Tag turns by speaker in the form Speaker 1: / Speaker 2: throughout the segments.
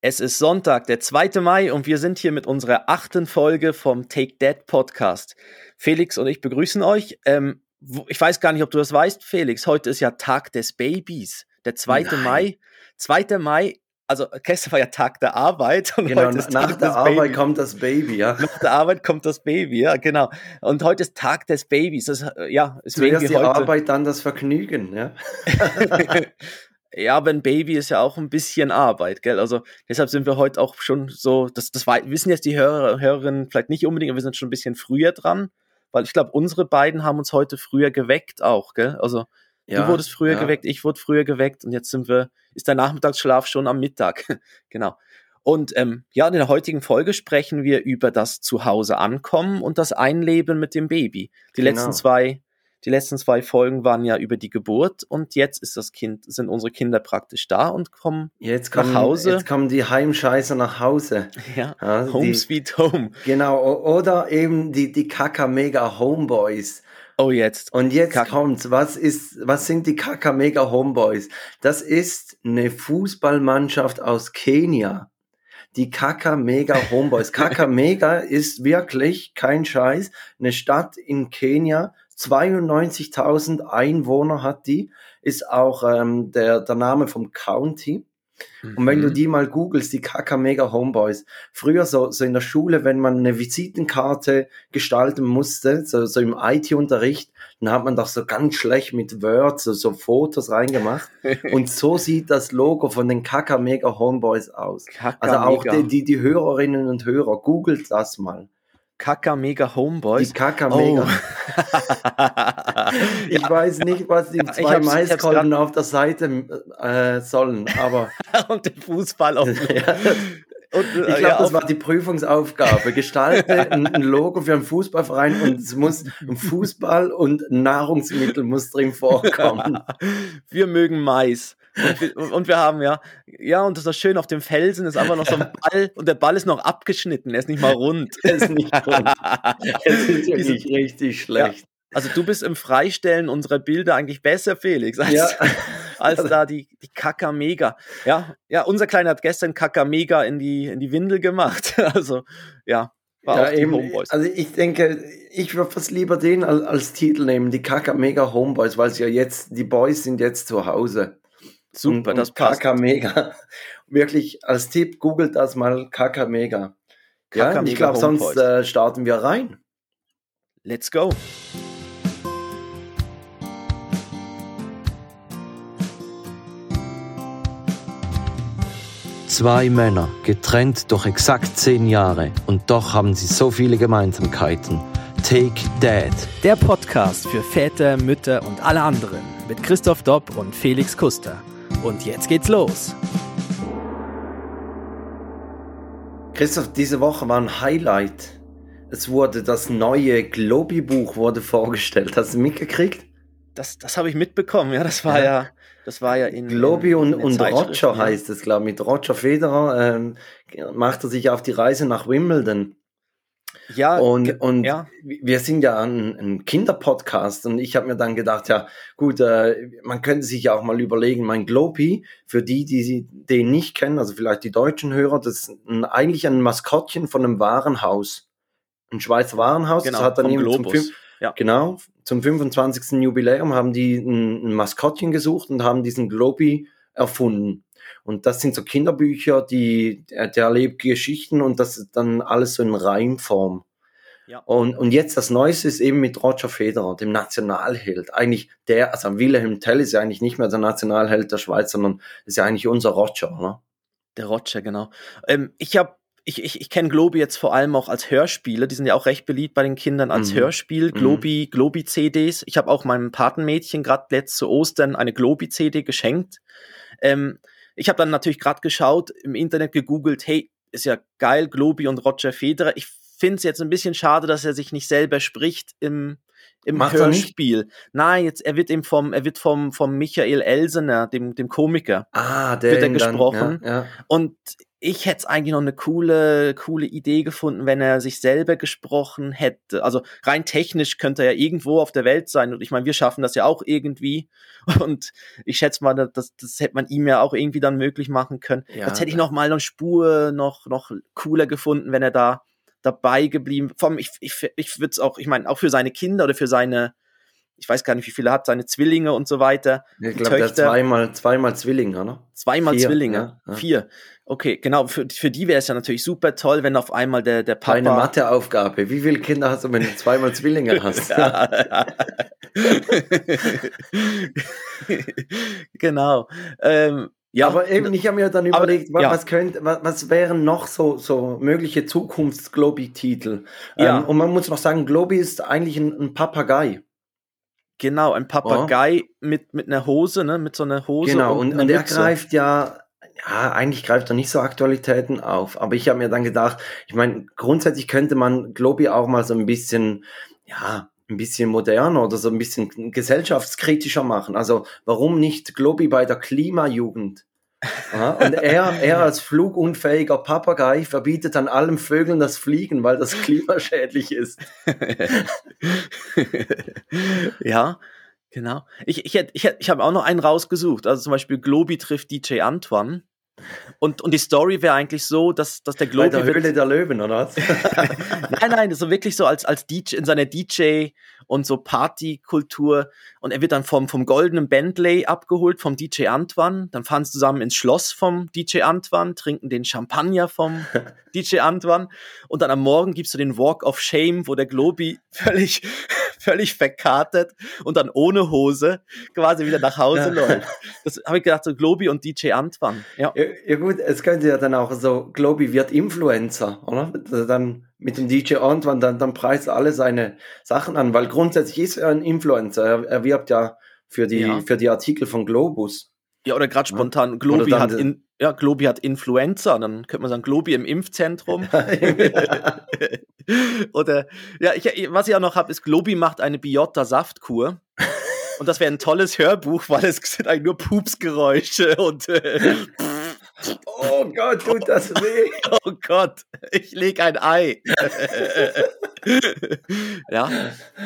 Speaker 1: Es ist Sonntag, der 2. Mai und wir sind hier mit unserer achten Folge vom Take That Podcast. Felix und ich begrüßen euch. Ähm, ich weiß gar nicht, ob du das weißt, Felix. Heute ist ja Tag des Babys. Der 2. Nein. Mai. 2. Mai, also gestern war ja Tag der Arbeit.
Speaker 2: Und genau, nach der Arbeit Baby. kommt das Baby, ja.
Speaker 1: Nach der Arbeit kommt das Baby, ja, genau. Und heute ist Tag des Babys. Das, ja,
Speaker 2: ist Zuerst die heute Arbeit, dann das Vergnügen, ja.
Speaker 1: Ja, aber ein Baby ist ja auch ein bisschen Arbeit, gell? Also deshalb sind wir heute auch schon so, das, das wissen jetzt die Hörer, Hörerinnen vielleicht nicht unbedingt, aber wir sind schon ein bisschen früher dran, weil ich glaube, unsere beiden haben uns heute früher geweckt auch, gell? Also ja, du wurdest früher ja. geweckt, ich wurde früher geweckt und jetzt sind wir, ist der Nachmittagsschlaf schon am Mittag. genau. Und ähm, ja, in der heutigen Folge sprechen wir über das Zuhause ankommen und das Einleben mit dem Baby. Die genau. letzten zwei die letzten zwei Folgen waren ja über die Geburt und jetzt ist das Kind, sind unsere Kinder praktisch da und kommen
Speaker 2: jetzt kommen, nach Hause. Jetzt kommen die Heimscheißer nach Hause.
Speaker 1: Ja, ja Home die, Sweet Home.
Speaker 2: Genau, oder eben die, die Kaka-Mega Homeboys.
Speaker 1: Oh, jetzt.
Speaker 2: Und jetzt Kaka. kommt's. Was ist, was sind die Kaka-Mega Homeboys? Das ist eine Fußballmannschaft aus Kenia die Kaka Mega Homeboys. Kaka Mega ist wirklich kein Scheiß, eine Stadt in Kenia, 92.000 Einwohner hat die, ist auch ähm, der, der Name vom County. Und wenn du mhm. die mal googelst, die Kakamega Homeboys, früher so, so in der Schule, wenn man eine Visitenkarte gestalten musste, so, so im IT-Unterricht, dann hat man doch so ganz schlecht mit Word so, so Fotos reingemacht. Und so sieht das Logo von den Kakamega Homeboys aus. Kaka also auch die, die, die Hörerinnen und Hörer, googelt das mal.
Speaker 1: Kaka Mega Homeboys.
Speaker 2: Die Kaka Mega. Oh. ich ja. weiß nicht, was die zwei Maiskolben auf der Seite äh, sollen, aber.
Speaker 1: Und den Fußball auf. ja.
Speaker 2: Und, äh, ich glaube, ja, das war die Prüfungsaufgabe. Gestalte ein, ein, Logo für einen Fußballverein und es muss Fußball und Nahrungsmittel muss drin vorkommen.
Speaker 1: Wir mögen Mais. Und wir, und wir, haben ja, ja, und das ist schön auf dem Felsen ist einfach noch so ein Ball und der Ball ist noch abgeschnitten, er ist nicht mal rund.
Speaker 2: er ist nicht rund. Es ist wirklich Diese, richtig schlecht. Ja,
Speaker 1: also du bist im Freistellen unserer Bilder eigentlich besser, Felix, als, ja. als da die, die Kakamega. Ja, ja, unser Kleiner hat gestern Kakamega in die, in die Windel gemacht. Also, ja.
Speaker 2: War ja, eben, also ich denke, ich würde fast lieber den als, als Titel nehmen, die Kakamega Homeboys, weil es ja jetzt, die Boys sind jetzt zu Hause.
Speaker 1: Super, und, das passt.
Speaker 2: KK Mega. Wirklich als Tipp, googelt das mal KK Mega. Ja, ich glaube, sonst äh, starten wir rein.
Speaker 1: Let's go.
Speaker 3: Zwei Männer, getrennt durch exakt zehn Jahre und doch haben sie so viele Gemeinsamkeiten. Take Dad.
Speaker 1: Der Podcast für Väter, Mütter und alle anderen mit Christoph Dopp und Felix Kuster. Und jetzt geht's los.
Speaker 2: Christoph, diese Woche war ein Highlight. Es wurde das neue Globi-Buch wurde vorgestellt. Hast du mitgekriegt?
Speaker 1: Das, das habe ich mitbekommen, ja. Das war ja, ja das war ja in.
Speaker 2: Globi und, in und Roger ja. heißt es, glaube ich. Mit Roger Federer ähm, macht er sich auf die Reise nach Wimbledon. Ja, und, und ja. wir sind ja ein, ein Kinderpodcast und ich habe mir dann gedacht, ja gut, äh, man könnte sich ja auch mal überlegen, mein Glopi, für die, die den nicht kennen, also vielleicht die deutschen Hörer, das ist ein, eigentlich ein Maskottchen von einem Warenhaus. Ein Schweizer Warenhaus.
Speaker 1: Genau, das hat dann eben
Speaker 2: zum, ja. genau, zum 25. Jubiläum haben die ein, ein Maskottchen gesucht und haben diesen Globi erfunden. Und das sind so Kinderbücher, die, der erlebt Geschichten und das ist dann alles so in Reimform. Ja. Und, und jetzt das Neueste ist eben mit Roger Federer, dem Nationalheld. Eigentlich der, also Wilhelm Tell ist ja eigentlich nicht mehr der Nationalheld der Schweiz, sondern ist ja eigentlich unser Roger, ne?
Speaker 1: Der Roger, genau. Ähm, ich habe ich, ich, ich kenne Globi jetzt vor allem auch als Hörspiele. Die sind ja auch recht beliebt bei den Kindern als mhm. Hörspiel. Globi, mhm. Globi-CDs. Ich habe auch meinem Patenmädchen gerade letzte Ostern eine Globi-CD geschenkt. Ähm, ich habe dann natürlich gerade geschaut, im Internet gegoogelt, hey, ist ja geil, Globi und Roger Federer. Ich finde es jetzt ein bisschen schade, dass er sich nicht selber spricht im, im
Speaker 2: Macht?
Speaker 1: Hörspiel. Nein, jetzt er wird eben vom er wird vom vom Michael Elsener, dem dem Komiker.
Speaker 2: Ah, der
Speaker 1: Wird er
Speaker 2: ihn dann-
Speaker 1: gesprochen?
Speaker 2: Ja, ja.
Speaker 1: Und ich hätte es eigentlich noch eine coole, coole Idee gefunden, wenn er sich selber gesprochen hätte. Also rein technisch könnte er ja irgendwo auf der Welt sein. Und ich meine, wir schaffen das ja auch irgendwie. Und ich schätze mal, das, das hätte man ihm ja auch irgendwie dann möglich machen können.
Speaker 2: Ja,
Speaker 1: Jetzt hätte ich noch mal eine Spur noch, noch cooler gefunden, wenn er da dabei geblieben. Allem, ich, ich, ich würde es auch, ich meine, auch für seine Kinder oder für seine, ich weiß gar nicht, wie viele er hat, seine Zwillinge und so weiter.
Speaker 2: Ich glaube, der hat zweimal, zweimal Zwillinge, oder?
Speaker 1: Zweimal
Speaker 2: Vier,
Speaker 1: Zwillinge.
Speaker 2: ja, ja.
Speaker 1: Vier. Okay, genau. Für, für die wäre es ja natürlich super toll, wenn auf einmal der, der Papa.
Speaker 2: Eine Matheaufgabe. Wie viele Kinder hast du, wenn du zweimal Zwillinge hast?
Speaker 1: Genau. Ähm, ja,
Speaker 2: aber eben, ich habe mir dann
Speaker 1: Aber,
Speaker 2: überlegt, wa-
Speaker 1: ja.
Speaker 2: was, könnte, was, was wären noch so, so mögliche Zukunfts-Globi-Titel?
Speaker 1: Ja.
Speaker 2: Ähm, und man muss noch sagen, Globi ist eigentlich ein, ein Papagei.
Speaker 1: genau, ein Papagei mit, mit einer Hose, ne? Mit so einer Hose.
Speaker 2: Genau, und,
Speaker 1: einer
Speaker 2: und er greift ja, ja, eigentlich greift er nicht so Aktualitäten auf. Aber ich habe mir dann gedacht, ich meine, grundsätzlich könnte man Globi auch mal so ein bisschen, ja, ein bisschen moderner oder so ein bisschen gesellschaftskritischer machen. Also warum nicht Globi bei der Klimajugend? Ja, und er, er als flugunfähiger Papagei verbietet dann allen Vögeln das Fliegen, weil das klimaschädlich ist.
Speaker 1: ja, genau. Ich, ich, hätt- ich, hätt- ich habe auch noch einen rausgesucht. Also zum Beispiel Globi trifft DJ Antoine. Und, und die Story wäre eigentlich so, dass, dass der
Speaker 2: Bei
Speaker 1: Globi.
Speaker 2: der
Speaker 1: wird-
Speaker 2: Höhle der Löwen, oder was?
Speaker 1: nein, nein, so wirklich so als, als DJ, in seiner DJ und so Partykultur. Und er wird dann vom, vom goldenen Bentley abgeholt, vom DJ Antoine. Dann fahren sie zusammen ins Schloss vom DJ Antoine, trinken den Champagner vom DJ Antoine. Und dann am Morgen gibst du den Walk of Shame, wo der Globi völlig, völlig verkartet und dann ohne Hose quasi wieder nach Hause
Speaker 2: Ja.
Speaker 1: läuft. Das habe ich gedacht, so Globi und DJ Antoine. Ja.
Speaker 2: Ja, ja gut, es könnte ja dann auch so, Globi wird Influencer, oder? Dann mit dem DJ Antoine, dann, dann preist er alle seine Sachen an, weil grundsätzlich ist er ein Influencer. Er, er wirbt ja für die,
Speaker 1: Ja.
Speaker 2: für die Artikel von Globus.
Speaker 1: Ja, oder gerade spontan, Globi
Speaker 2: Oder dann
Speaker 1: hat, in, ja, Globi hat Influenza, dann könnte man sagen, Globi im Impfzentrum. oder, ja, ich, was ich auch noch habe, ist, Globi macht eine Biotta-Saftkur. Und das wäre ein tolles Hörbuch, weil es sind eigentlich nur Pupsgeräusche und äh,
Speaker 2: oh Gott, tut das weh.
Speaker 1: oh Gott, ich leg ein Ei. ja,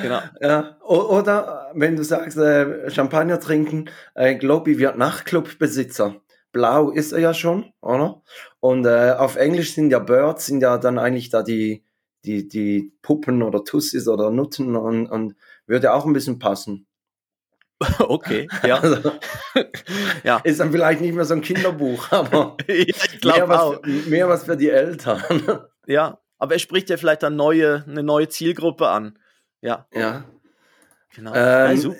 Speaker 1: genau.
Speaker 2: Ja, oder wenn du sagst, äh, Champagner trinken, äh, Globi wird Nachtclubbesitzer. Blau ist er ja schon, oder? Und äh, auf Englisch sind ja Birds, sind ja dann eigentlich da die, die, die Puppen oder Tussis oder Nutten und, und würde auch ein bisschen passen.
Speaker 1: Okay, ja.
Speaker 2: Also,
Speaker 1: ja.
Speaker 2: ist dann vielleicht nicht mehr so ein Kinderbuch, aber
Speaker 1: ich
Speaker 2: mehr was, mehr was für die Eltern.
Speaker 1: Ja, aber er spricht ja vielleicht dann neue, eine neue Zielgruppe an. Ja,
Speaker 2: ja.
Speaker 1: genau.
Speaker 2: Ähm,
Speaker 1: also,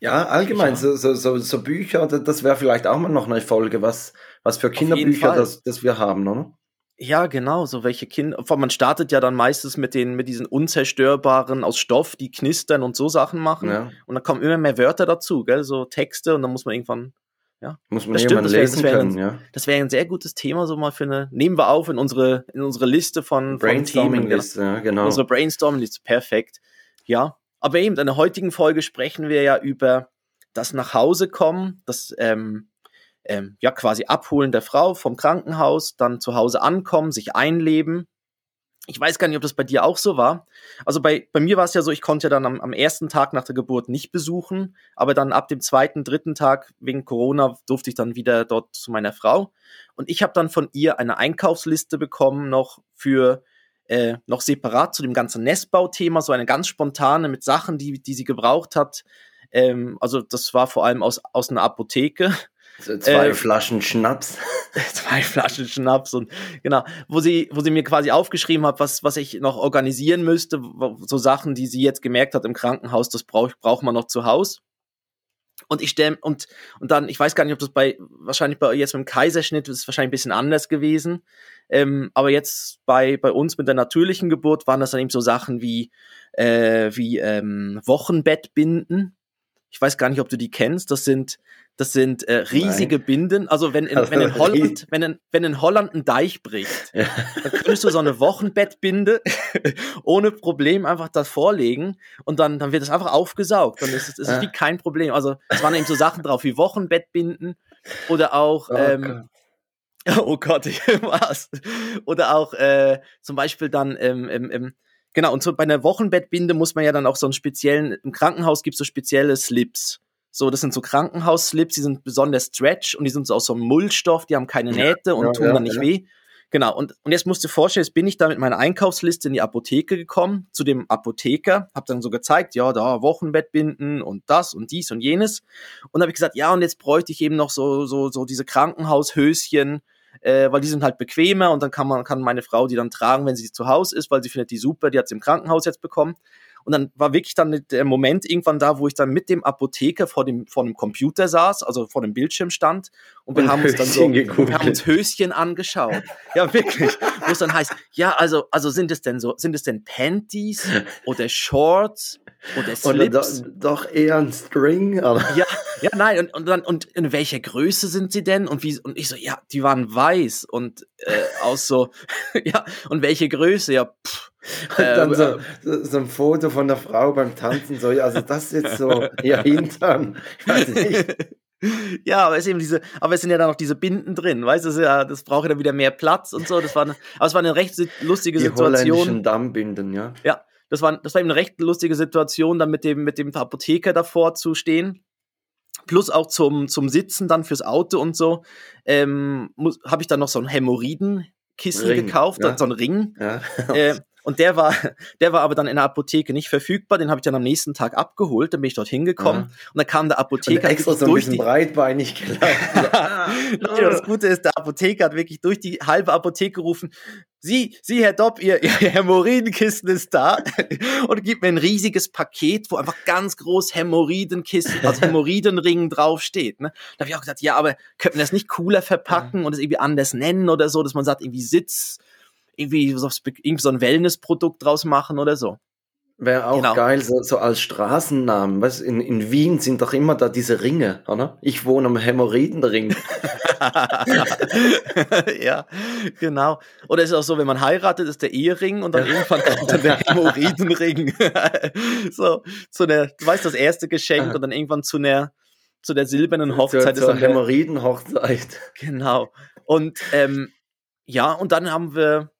Speaker 2: Ja, allgemein. So, so, so, Bücher, das, wäre vielleicht auch mal noch eine Folge, was, was für Kinderbücher das, das wir haben, oder?
Speaker 1: Ja, genau, so welche Kinder. Man startet ja dann meistens mit den, mit diesen unzerstörbaren aus Stoff, die knistern und so Sachen machen.
Speaker 2: Ja.
Speaker 1: Und dann kommen immer mehr Wörter dazu, gell? So Texte und dann muss man irgendwann.
Speaker 2: Muss man
Speaker 1: Das stimmt, das wär-
Speaker 2: lesen
Speaker 1: das wär
Speaker 2: können,
Speaker 1: ein-
Speaker 2: ja.
Speaker 1: Das wäre ein sehr gutes Thema, so mal für eine. Nehmen wir auf in unsere, in unsere Liste von, genau.
Speaker 2: Brainstorming-Liste, ja, genau.
Speaker 1: Unsere Brainstorming-Liste, perfekt. Ja, aber eben in der heutigen Folge sprechen wir ja über das nach Hause kommen, das ähm, ähm, ja quasi Abholen der Frau vom Krankenhaus, dann zu Hause ankommen, sich einleben. Ich weiß gar nicht, ob das bei dir auch so war. Also bei, bei mir war es ja so, ich konnte ja dann am, am ersten Tag nach der Geburt nicht besuchen, aber dann ab dem zweiten, dritten Tag wegen Corona durfte ich dann wieder dort zu meiner Frau. Und ich habe dann von ihr eine Einkaufsliste bekommen, noch für äh, noch separat zu dem ganzen Nestbauthema, so eine ganz spontane mit Sachen, die, die sie gebraucht hat. Ähm, also das war vor allem aus, aus einer Apotheke.
Speaker 2: Zwei
Speaker 1: äh,
Speaker 2: Flaschen Schnaps.
Speaker 1: zwei Flaschen Schnaps und genau, wo sie, wo sie mir quasi aufgeschrieben hat, was, was ich noch organisieren müsste, so Sachen, die sie jetzt gemerkt hat im Krankenhaus, das braucht, braucht man noch zu Hause. Und ich stelle, und, und dann, ich weiß gar nicht, ob das bei, wahrscheinlich bei jetzt mit dem Kaiserschnitt ist es wahrscheinlich ein bisschen anders gewesen. Ähm, aber jetzt bei, bei uns mit der natürlichen Geburt waren das dann eben so Sachen wie, äh, wie ähm, Wochenbettbinden. Ich weiß gar nicht, ob du die kennst. Das sind, das sind äh, riesige Nein. Binden. Also wenn in, wenn in Holland, wenn in, wenn in Holland ein Deich bricht, ja. dann könntest du so eine Wochenbettbinde ohne Problem einfach das vorlegen und dann, dann wird es einfach aufgesaugt. Dann ist es, ist ja. wie kein Problem. Also es waren eben so Sachen drauf wie Wochenbettbinden oder auch oh, ähm, Oh Gott, was? Oder auch äh, zum Beispiel dann ähm, ähm, ähm, Genau, und so bei einer Wochenbettbinde muss man ja dann auch so einen speziellen, im Krankenhaus gibt es so spezielle Slips. So, das sind so Krankenhausslips, die sind besonders stretch und die sind so aus so einem Mullstoff, die haben keine Nähte und ja, tun ja, dann nicht ja. weh. Genau, und, und jetzt musst du dir vorstellen, jetzt bin ich da mit meiner Einkaufsliste in die Apotheke gekommen, zu dem Apotheker, hab dann so gezeigt, ja, da Wochenbettbinden und das und dies und jenes. Und habe ich gesagt, ja, und jetzt bräuchte ich eben noch so, so, so diese Krankenhaushöschen, äh, weil die sind halt bequemer und dann kann man, kann meine Frau die dann tragen, wenn sie zu Hause ist, weil sie findet die super, die hat sie im Krankenhaus jetzt bekommen. Und dann war wirklich dann der Moment irgendwann da, wo ich dann mit dem Apotheker vor dem, vor dem Computer saß, also vor dem Bildschirm stand. Und wir und haben uns dann so, wir haben uns Höschen angeschaut. Ja, wirklich. wo es dann heißt, ja, also, also sind es denn so, sind es denn Panties oder Shorts oder Slips?
Speaker 2: Oder do, doch eher ein String,
Speaker 1: aber. Ja, ja, nein, und, und dann, und in welcher Größe sind sie denn? Und wie, und ich so, ja, die waren weiß und äh, aus so, ja, und welche Größe? Ja, pff.
Speaker 2: Und dann ähm, so, so, so, ein Foto von der Frau beim Tanzen, so, also das jetzt so ihr Hintern. Ich weiß nicht.
Speaker 1: Ja, aber es eben diese, aber es sind ja dann noch diese Binden drin, weißt du, ja, das braucht ja dann wieder mehr Platz und so. Das war, eine, aber es war eine recht lustige Die Situation.
Speaker 2: Dammbinden, ja.
Speaker 1: Ja, das war, das war eben eine recht lustige Situation, dann mit dem, mit dem Apotheker davor zu stehen plus auch zum, zum Sitzen dann fürs Auto und so, ähm, habe ich dann noch so ein Hämorrhoidenkissen Ring, gekauft, ja. so ein Ring. Ja. äh, und der war, der war aber dann in der Apotheke nicht verfügbar. Den habe ich dann am nächsten Tag abgeholt. Dann bin ich dort hingekommen. Ja. Und dann kam der Apotheker.
Speaker 2: Und extra so ein bisschen die, breitbeinig
Speaker 1: gelaufen. das Gute ist, der Apotheker hat wirklich durch die halbe Apotheke gerufen. Sie, Sie, Herr Dopp, Ihr, Ihr Hämorrhoidenkissen ist da und gibt mir ein riesiges Paket, wo einfach ganz groß Hämorrhoidenkissen, also Hämorrhoidenring draufsteht. Ne? Da habe ich auch gesagt, ja, aber könnten wir das nicht cooler verpacken und es irgendwie anders nennen oder so, dass man sagt, irgendwie Sitz, irgendwie so, irgendwie so ein Wellnessprodukt draus machen oder so.
Speaker 2: Wäre auch genau. geil, so, so, als Straßennamen. Weißt, in, in Wien sind doch immer da diese Ringe, oder? Ich wohne am Hämorrhoidenring.
Speaker 1: ja, genau. Oder ist es auch so, wenn man heiratet, ist der Ehering und dann irgendwann kommt dann der Hämorrhoidenring. so, zu der, du weißt, das erste Geschenk und dann irgendwann zu der, zu der silbernen Hochzeit
Speaker 2: zu, ist dann Hämorrhoidenhochzeit.
Speaker 1: Genau. Und ähm, ja, und dann haben wir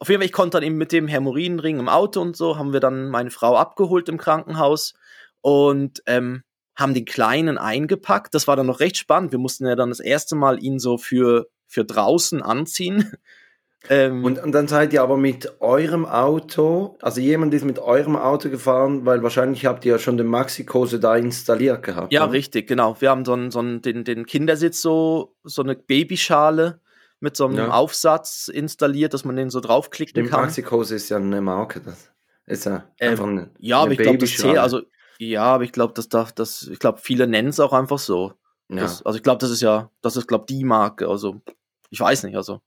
Speaker 1: auf jeden Fall, ich konnte dann eben mit dem Hämorrhoidenring im Auto und so, haben wir dann meine Frau abgeholt im Krankenhaus und ähm, haben den Kleinen eingepackt. Das war dann noch recht spannend. Wir mussten ja dann das erste Mal ihn so für, für draußen anziehen.
Speaker 2: Ähm, und, und, dann seid ihr aber mit eurem Auto, also jemand ist mit eurem Auto gefahren, weil wahrscheinlich habt ihr ja schon den Maxi-Kose da installiert gehabt.
Speaker 1: Ja, oder? richtig, genau. Wir haben so, einen, so einen, den, den Kindersitz so, so eine Babyschale mit so einem ja. Aufsatz installiert, dass man den so draufklicken Stimmt, kann.
Speaker 2: Maxikose ist ja eine Marke, das ist ja
Speaker 1: ähm, einfach eine, Ja, aber ich glaube, das zählt, also ja, aber ich glaube, das darf, das, ich glaube, viele nennen es auch einfach so. Ja. Das, also ich glaube, das ist ja, das ist, glaube die Marke. Also ich weiß nicht, also.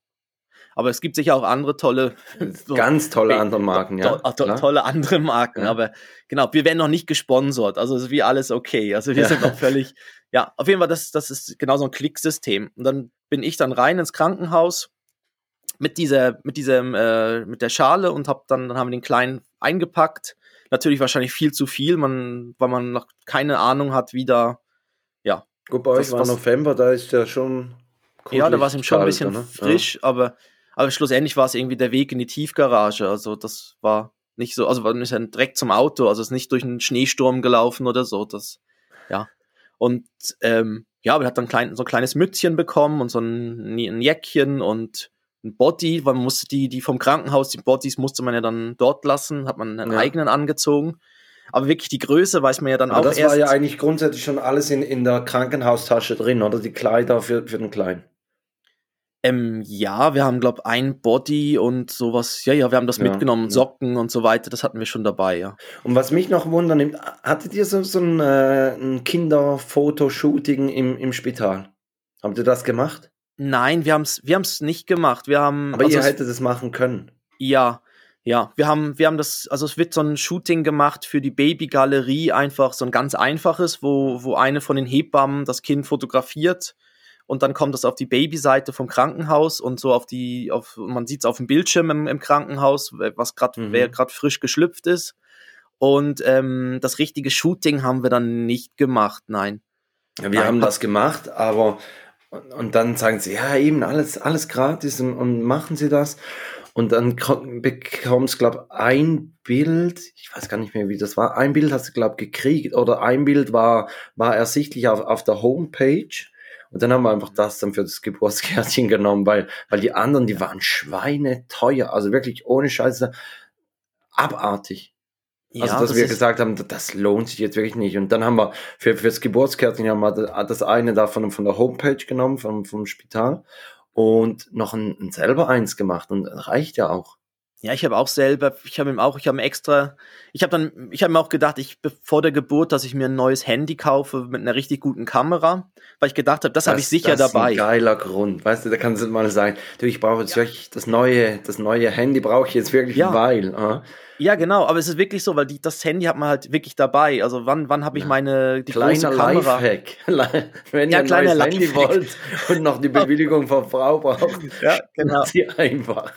Speaker 1: Aber es gibt sicher auch andere tolle,
Speaker 2: so, ganz tolle andere Marken, ja.
Speaker 1: To to tolle andere Marken. Ja. Aber genau, wir werden noch nicht gesponsert. Also ist wie alles okay. Also wir ja. sind noch völlig, ja, auf jeden Fall, das, das ist genau so ein Klicksystem. Und dann bin ich dann rein ins Krankenhaus mit dieser, mit diesem, äh, mit der Schale und hab dann, dann haben wir den Kleinen eingepackt. Natürlich wahrscheinlich viel zu viel, man, weil man noch keine Ahnung hat, wie da, ja.
Speaker 2: Gut, bei euch war November, da ist ja schon.
Speaker 1: Ja, da war es ihm schon ein bisschen ne? frisch, ja. aber, aber schlussendlich war es irgendwie der Weg in die Tiefgarage. Also das war nicht so, also war nicht direkt zum Auto, also ist nicht durch einen Schneesturm gelaufen oder so. Das, ja. Und ähm, ja, er hat dann klein, so ein kleines Mützchen bekommen und so ein, ein Jäckchen und ein Body, weil man musste die, die vom Krankenhaus, die Bodies musste man ja dann dort lassen, hat man einen ja. eigenen angezogen. Aber wirklich die Größe weiß man ja dann aber auch
Speaker 2: das erst. Das war ja eigentlich grundsätzlich schon alles in, in der Krankenhaustasche drin, oder? Die Kleider für, für den Kleinen.
Speaker 1: Ähm, ja, wir haben, glaube ein Body und sowas. Ja, ja, wir haben das ja, mitgenommen, ja. Socken und so weiter, das hatten wir schon dabei, ja.
Speaker 2: Und was mich noch wundert, hattet ihr so, so ein, äh, ein Kinderfotoshooting im, im Spital? Habt ihr das gemacht?
Speaker 1: Nein, wir haben es wir haben's nicht gemacht. Wir haben,
Speaker 2: Aber also ihr hättet es machen können.
Speaker 1: Ja, Ja, wir haben, wir haben das, also es wird so ein Shooting gemacht für die Babygalerie, einfach so ein ganz einfaches, wo, wo eine von den Hebammen das Kind fotografiert und dann kommt das auf die Babyseite vom Krankenhaus und so auf die, auf, man sieht es auf dem Bildschirm im, im Krankenhaus, was gerade, mhm. wer gerade frisch geschlüpft ist. Und ähm, das richtige Shooting haben wir dann nicht gemacht, nein.
Speaker 2: Ja, wir nein, haben das gemacht, aber und dann sagen sie, ja, eben alles, alles gratis und, und machen sie das. Und dann bekommst, glaube ein Bild, ich weiß gar nicht mehr, wie das war. Ein Bild hast du, glaube gekriegt oder ein Bild war, war ersichtlich auf, auf der Homepage. Und dann haben wir einfach das dann für das Geburtskärtchen genommen, weil, weil die anderen, die waren schweineteuer. Also wirklich ohne Scheiße abartig. Ja, also, dass das wir gesagt haben, das lohnt sich jetzt wirklich nicht. Und dann haben wir für, fürs Geburtskärtchen haben wir das eine davon von der Homepage genommen, vom, vom Spital und noch ein, ein selber eins gemacht und reicht ja auch.
Speaker 1: Ja, ich habe auch selber, ich habe ihm auch, ich habe extra, ich habe dann, ich habe mir auch gedacht, ich vor der Geburt, dass ich mir ein neues Handy kaufe mit einer richtig guten Kamera, weil ich gedacht habe, das, das habe ich sicher
Speaker 2: das
Speaker 1: dabei.
Speaker 2: Das ist ein geiler Grund, weißt du, da kannst du mal sagen, du, ich brauche jetzt ja. wirklich das neue, das neue Handy brauche ich jetzt wirklich
Speaker 1: ja.
Speaker 2: Weile. Uh.
Speaker 1: Ja, genau, aber es ist wirklich so, weil die, das Handy hat man halt wirklich dabei. Also wann, wann habe ich meine
Speaker 2: die Kleiner große Kamera? Lifehack. Wenn ja, ihr ein neues Handy wollt und noch die Bewilligung von Frau braucht, ja, genau. sie einfach.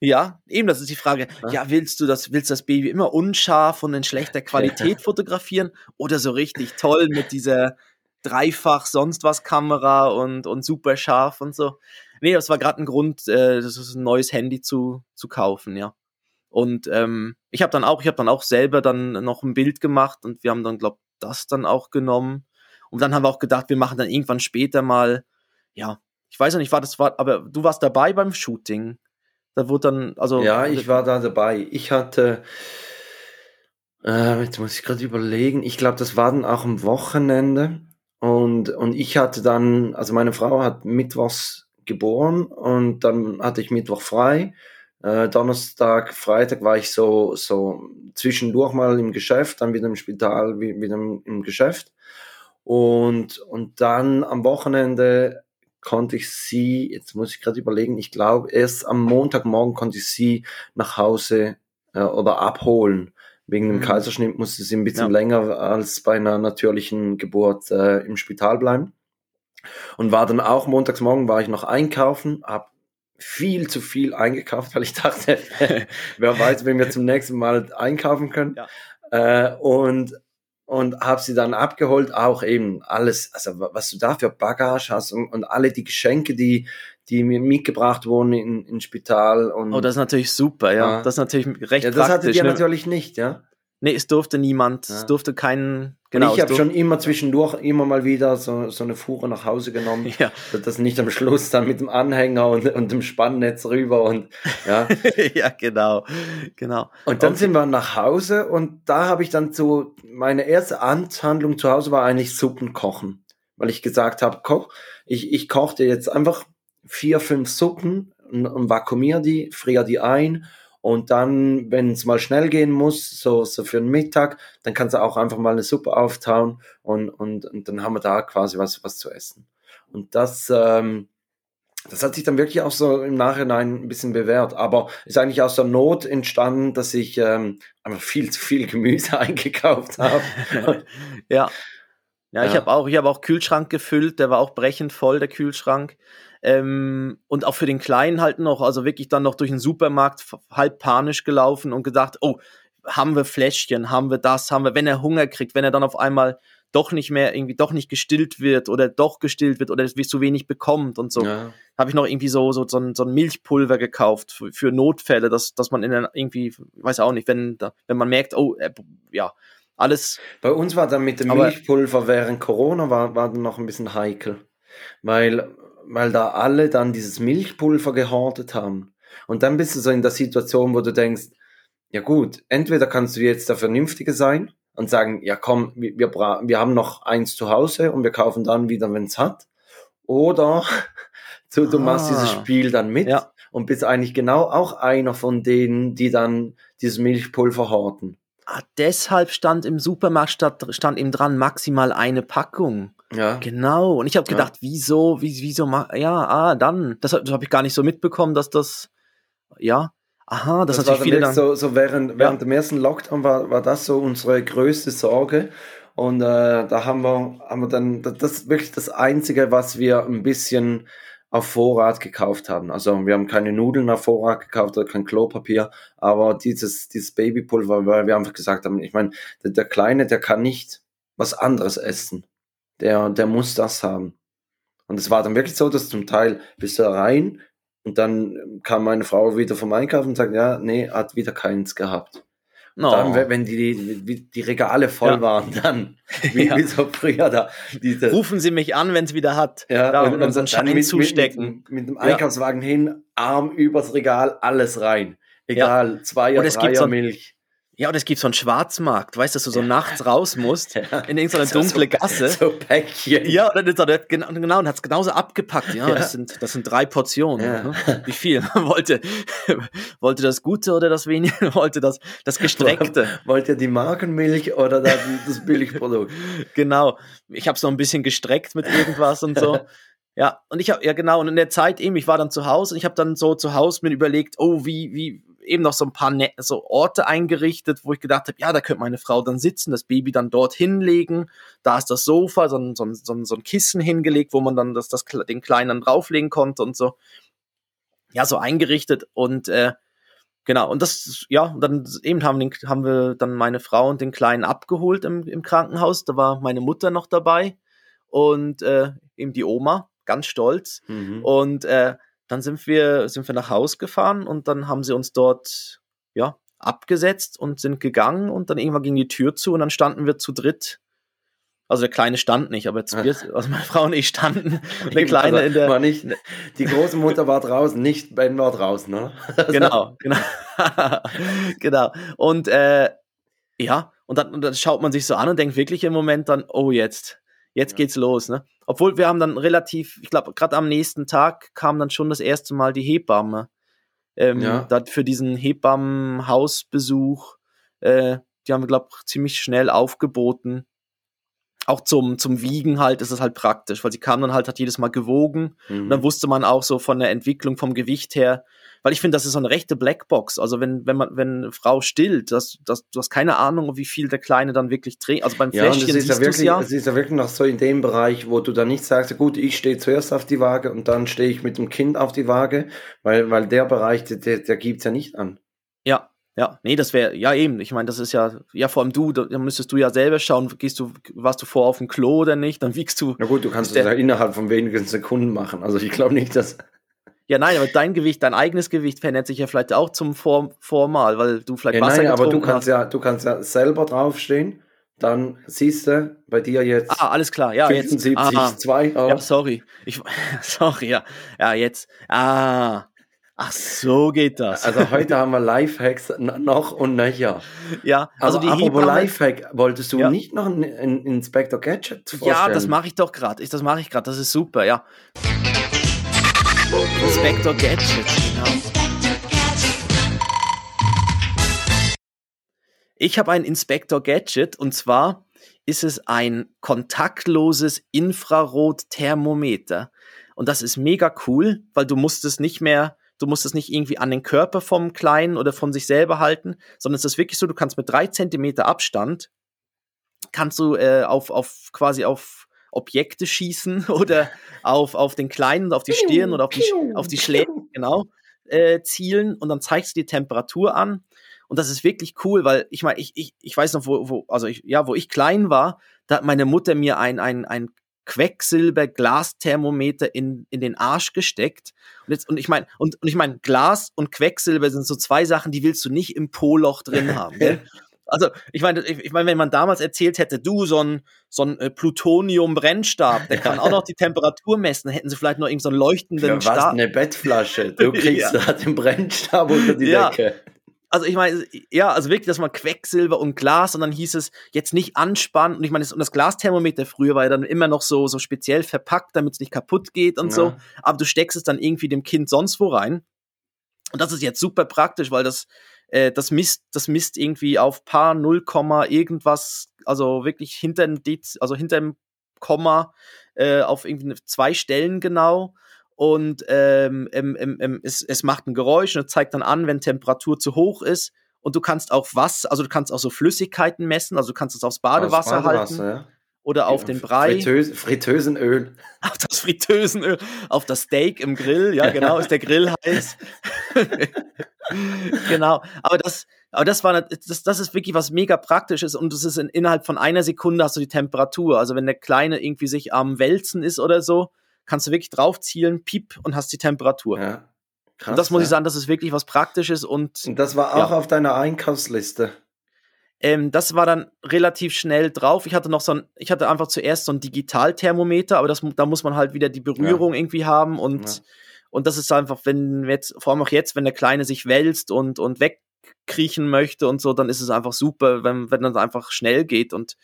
Speaker 1: Ja, eben, das ist die Frage. Ja. ja, willst du das, willst das Baby immer unscharf und in schlechter Qualität fotografieren oder so richtig toll mit dieser dreifach sonst was Kamera und, und super scharf und so? Nee, das war gerade ein Grund, äh, das ist ein neues Handy zu, zu kaufen, ja. Und ähm, ich habe dann auch, ich habe dann auch selber dann noch ein Bild gemacht und wir haben dann, glaub, das dann auch genommen. Und dann haben wir auch gedacht, wir machen dann irgendwann später mal, ja, ich weiß noch nicht, war das war, aber du warst dabei beim Shooting. Da wurde dann, also.
Speaker 2: Ja, ich war da dabei. Ich hatte, äh, jetzt muss ich gerade überlegen, ich glaube, das war dann auch am Wochenende. Und, und ich hatte dann, also meine Frau hat mittwochs geboren und dann hatte ich Mittwoch frei. Äh, Donnerstag, Freitag war ich so, so zwischendurch mal im Geschäft, dann wieder im Spital, wieder im, im Geschäft. Und, und dann am Wochenende konnte ich sie, jetzt muss ich gerade überlegen, ich glaube, erst am Montagmorgen konnte ich sie nach Hause äh, oder abholen. Wegen dem mhm. Kaiserschnitt musste sie ein bisschen ja. länger als bei einer natürlichen Geburt äh, im Spital bleiben. Und war dann auch montags morgen war ich noch einkaufen, habe viel zu viel eingekauft, weil ich dachte, wer weiß, wenn wir zum nächsten Mal einkaufen können. Ja. Äh, und und habe sie dann abgeholt, auch eben alles, also was du da für Bagage hast und, und alle die Geschenke, die, die mir mitgebracht wurden in, ins Spital. Und,
Speaker 1: oh, das ist natürlich super, ja. ja. Das ist natürlich recht ja,
Speaker 2: das
Speaker 1: hattet
Speaker 2: ihr ne? natürlich nicht, ja.
Speaker 1: Nee, es durfte niemand, ja. es durfte keinen.
Speaker 2: Genau, und ich habe schon immer zwischendurch immer mal wieder so, so eine Fuhre nach Hause genommen. Ja. Das nicht am Schluss dann mit dem Anhänger und, und dem Spannnetz rüber und ja.
Speaker 1: ja, genau. Genau.
Speaker 2: Und dann und, sind wir nach Hause und da habe ich dann so, meine erste Amtshandlung zu Hause war eigentlich Suppen kochen. Weil ich gesagt habe, koch, ich, ich kochte jetzt einfach vier, fünf Suppen und, und vakuumiere die, friere die ein und dann, wenn es mal schnell gehen muss, so, so für den Mittag, dann kannst du auch einfach mal eine Suppe auftauen und, und, und dann haben wir da quasi was, was zu essen. Und das, ähm, das hat sich dann wirklich auch so im Nachhinein ein bisschen bewährt, aber ist eigentlich aus der Not entstanden, dass ich ähm, einfach viel zu viel Gemüse eingekauft habe.
Speaker 1: ja. Ja, ich habe auch, ich habe auch Kühlschrank gefüllt, der war auch brechend voll, der Kühlschrank. Ähm, und auch für den Kleinen halt noch, also wirklich dann noch durch den Supermarkt halb panisch gelaufen und gedacht, oh, haben wir Fläschchen, haben wir das, haben wir, wenn er Hunger kriegt, wenn er dann auf einmal doch nicht mehr, irgendwie doch nicht gestillt wird oder doch gestillt wird oder zu wenig bekommt und so. Ja. Habe ich noch irgendwie so, so, so, ein, so ein Milchpulver gekauft für, für Notfälle, dass, dass man in der, irgendwie, weiß auch nicht, wenn, wenn man merkt, oh, äh, ja, alles.
Speaker 2: Bei uns war dann mit dem Milchpulver während Corona war, war dann noch ein bisschen heikel. Weil weil da alle dann dieses Milchpulver gehortet haben. Und dann bist du so in der Situation, wo du denkst, ja gut, entweder kannst du jetzt der Vernünftige sein und sagen, ja komm, wir, wir, wir haben noch eins zu Hause und wir kaufen dann wieder, wenn es hat. Oder du, du ah. machst dieses ah. Spiel dann mit ja. und bist eigentlich genau auch einer von denen, die dann dieses Milchpulver horten.
Speaker 1: Ah, deshalb stand im Supermarkt stand, stand eben dran maximal eine Packung. Ja. Genau. Und ich habe gedacht, ja. wieso, wie, wieso, ja, ah, dann. Das, das habe ich gar nicht so mitbekommen, dass das, ja. Aha, das,
Speaker 2: Das
Speaker 1: natürlich viele
Speaker 2: dann so, so während, während dem ersten Lockdown war, war das so unsere größte Sorge. Und äh, da haben wir, haben wir dann, das ist wirklich das Einzige, was wir ein bisschen auf Vorrat gekauft haben. Also wir haben keine Nudeln auf Vorrat gekauft oder kein Klopapier, aber dieses, dieses Babypulver, weil wir einfach gesagt haben, ich meine, der, der Kleine, der kann nicht was anderes essen. Der, der muss das haben. Und es war dann wirklich so, dass zum Teil bist du da rein und dann kam meine Frau wieder vom Einkaufen und sagt, ja, nee, hat wieder keins gehabt.
Speaker 1: No.
Speaker 2: Dann, wenn die, die, die Regale voll
Speaker 1: Ja.
Speaker 2: waren, dann, wie,
Speaker 1: Ja.
Speaker 2: wie so früher da, diese,
Speaker 1: Rufen Sie mich an, wenn es wieder hat.
Speaker 2: ja,
Speaker 1: da, und, einen
Speaker 2: dann
Speaker 1: Schein zustecken.
Speaker 2: Mit, mit, mit dem
Speaker 1: Ja.
Speaker 2: Einkaufswagen hin, Arm übers Regal, alles rein. Egal, Zweier,
Speaker 1: Und es gibt
Speaker 2: Dreier
Speaker 1: so
Speaker 2: Milch.
Speaker 1: Ja, und es gibt so einen Schwarzmarkt, weißt du, dass du so nachts raus musst,
Speaker 2: Ja.
Speaker 1: in irgendeine
Speaker 2: So-
Speaker 1: dunkle
Speaker 2: so,
Speaker 1: Gasse.
Speaker 2: So Päckchen.
Speaker 1: Ja, und dann ist er, genau, genau, und hat es genauso abgepackt. Ja,
Speaker 2: Ja.
Speaker 1: Das, sind, das sind drei Portionen.
Speaker 2: Ja.
Speaker 1: ne? Wie viel? wollte, wollte das Gute oder das Wenige? Wollte das, das Gestreckte?
Speaker 2: Wollt ihr die Markenmilch oder da das Billigprodukt?
Speaker 1: genau. Ich habe so ein bisschen gestreckt mit irgendwas und so. Ja, und ich habe, ja genau, und in der Zeit eben, ich war dann zu Hause und ich habe dann so zu Hause mir überlegt, oh, wie, wie, eben noch so ein paar ne so Orte eingerichtet, wo ich gedacht habe, ja, da könnte meine Frau dann sitzen, das Baby dann dort hinlegen, da ist das Sofa, so ein, so ein, so ein, so ein Kissen hingelegt, wo man dann das, das, den Kleinen dann drauflegen konnte und so. Ja, so eingerichtet und äh, genau, und das, ja, und dann eben haben, den, haben wir dann meine Frau und den Kleinen abgeholt im, im Krankenhaus, da war meine Mutter noch dabei und äh, eben die Oma, ganz stolz.
Speaker 2: Mhm.
Speaker 1: Und äh, dann sind wir, sind wir nach Haus gefahren und dann haben sie uns dort ja, abgesetzt und sind gegangen und dann irgendwann ging die Tür zu und dann standen wir zu dritt. Also der Kleine stand nicht, aber jetzt wir, also meine Frau und ich standen. Der Kleine
Speaker 2: Also,
Speaker 1: in der.
Speaker 2: war nicht, die große Mutter war draußen, nicht Ben war draußen, ne?
Speaker 1: Genau, genau. genau. Und äh, ja, und dann, und dann schaut man sich so an und denkt wirklich im Moment dann, oh jetzt, jetzt
Speaker 2: Ja.
Speaker 1: geht's los, ne? Obwohl wir haben dann relativ, ich glaube, gerade am nächsten Tag kam dann schon das erste Mal die Hebamme. Ähm,
Speaker 2: Ja.
Speaker 1: da für diesen Hebammenhausbesuch, äh, die haben wir, glaube ich, ziemlich schnell aufgeboten. Auch zum, zum Wiegen halt ist es halt praktisch, weil sie kam dann halt, hat jedes Mal gewogen und
Speaker 2: Mhm.
Speaker 1: dann wusste man auch so von der Entwicklung, vom Gewicht her, weil ich finde, das ist so eine rechte Blackbox. Also wenn, wenn man, wenn eine Frau stillt, das, das, du hast keine Ahnung, wie viel der Kleine dann wirklich trägt. Also beim
Speaker 2: Ja, es
Speaker 1: Fläschchen
Speaker 2: ist ja
Speaker 1: siehst es
Speaker 2: wirklich,
Speaker 1: ja.
Speaker 2: es ist ja wirklich noch so in dem Bereich, wo du dann nicht sagst, gut, ich stehe zuerst auf die Waage und dann stehe ich mit dem Kind auf die Waage, weil, weil der Bereich, der, der, der gibt's ja nicht an.
Speaker 1: Ja, ja, nee, das wäre, ja eben, ich meine, das ist ja, ja vor allem du, da da müsstest du ja selber schauen, gehst du, warst du vor auf dem Klo oder nicht, dann wiegst du,
Speaker 2: Na gut, du kannst
Speaker 1: der-
Speaker 2: ja innerhalb von wenigen Sekunden machen. Also ich glaube nicht, dass.
Speaker 1: Ja nein, aber dein Gewicht, dein eigenes Gewicht verändert sich ja vielleicht auch zum vor, Vormal, weil du vielleicht
Speaker 2: Ja,
Speaker 1: Wasser
Speaker 2: nein, aber du
Speaker 1: getrunken
Speaker 2: kannst
Speaker 1: hast.
Speaker 2: ja, du kannst ja selber draufstehen. Dann siehst du bei dir jetzt
Speaker 1: Ah, alles klar, ja, jetzt.
Speaker 2: 75,
Speaker 1: Ah,
Speaker 2: 2. Oh.
Speaker 1: Ja, sorry. Ich, sorry, ja. Ja, jetzt. Ah. Ach, so geht das.
Speaker 2: Also heute haben wir Lifehacks noch und nöcher.
Speaker 1: ja, also
Speaker 2: Also
Speaker 1: die
Speaker 2: apropos Lifehack, wolltest du
Speaker 1: Ja.
Speaker 2: nicht noch einen, einen Inspector Gadget vorstellen?
Speaker 1: Ja, das mache ich doch gerade. Das mache ich gerade. Das ist super, ja. Inspector Gadget, genau. Ich habe ein Inspector Gadget und zwar ist es ein kontaktloses Infrarotthermometer. Und das ist mega cool, weil du musst es nicht mehr, du musst es nicht irgendwie an den Körper vom Kleinen oder von sich selber halten, sondern es ist wirklich so, du kannst mit drei Zentimeter Abstand kannst du äh, auf, auf quasi auf Objekte schießen oder auf, auf den Kleinen, auf die Stirn oder auf die, auf die Schläge, genau, äh, zielen und dann zeigst du die Temperatur an. Und das ist wirklich cool, weil ich meine, ich, ich, ich weiß noch, wo, wo, also ich, ja, wo ich klein war, da hat meine Mutter mir ein, ein, ein Quecksilber-Glasthermometer in, in den Arsch gesteckt. Und, jetzt, und ich meine, und, und ich meine, Glas und Quecksilber sind so zwei Sachen, die willst du nicht im Po-Loch drin haben. Gell? Also, ich meine, ich, ich meine, wenn man damals erzählt hätte, du, so ein, so ein äh, Plutonium-Brennstab, der kann auch noch die Temperatur messen, hätten sie vielleicht noch irgend so einen leuchtenden
Speaker 2: Für was
Speaker 1: Stab.
Speaker 2: eine Bettflasche. Du kriegst
Speaker 1: Ja.
Speaker 2: da den Brennstab unter die
Speaker 1: Ja.
Speaker 2: Decke.
Speaker 1: Also ich meine, ja, also wirklich, dass man Quecksilber und Glas und dann hieß es jetzt nicht anspannen und ich meine, das, und das Glasthermometer früher war ja dann immer noch so, so speziell verpackt, damit es nicht kaputt geht und
Speaker 2: Ja.
Speaker 1: so, aber du steckst es dann irgendwie dem Kind sonst wo rein und das ist jetzt super praktisch, weil das, äh, das misst, das misst irgendwie auf paar 0, irgendwas, also wirklich hinter dem, Dez- also hinter dem Komma äh, auf irgendwie zwei Stellen genau und ähm, ähm, ähm, es, es macht ein Geräusch und zeigt dann an, wenn Temperatur zu hoch ist. Und du kannst auch was, also du kannst auch so Flüssigkeiten messen, also du kannst es aufs Badewasser, Badewasser halten. Ja. Oder auf ja, den Brei.
Speaker 2: Fritteuse, Fritteusenöl.
Speaker 1: Auf das Fritteusenöl. Auf das Steak im Grill. Ja, genau, ist der Grill heiß. genau. Aber das, aber das war, das, das ist wirklich was mega praktisches und das ist in, innerhalb von einer Sekunde hast du die Temperatur. Also wenn der Kleine irgendwie sich am Wälzen ist oder so, kannst du wirklich drauf zielen, piep und hast die Temperatur. Ja. Krass, und das muss ja. ich sagen, das ist wirklich was Praktisches und.
Speaker 2: Und das war auch ja. auf deiner Einkaufsliste.
Speaker 1: Ähm, das war dann relativ schnell drauf. Ich hatte noch so ein, ich hatte einfach zuerst so ein Digitalthermometer, aber das, da muss man halt wieder die Berührung ja. irgendwie haben und, und das ist einfach, wenn jetzt, vor allem auch jetzt, wenn der Kleine sich wälzt und, und wegkriechen möchte und so, dann ist es einfach super, wenn, wenn das einfach schnell geht und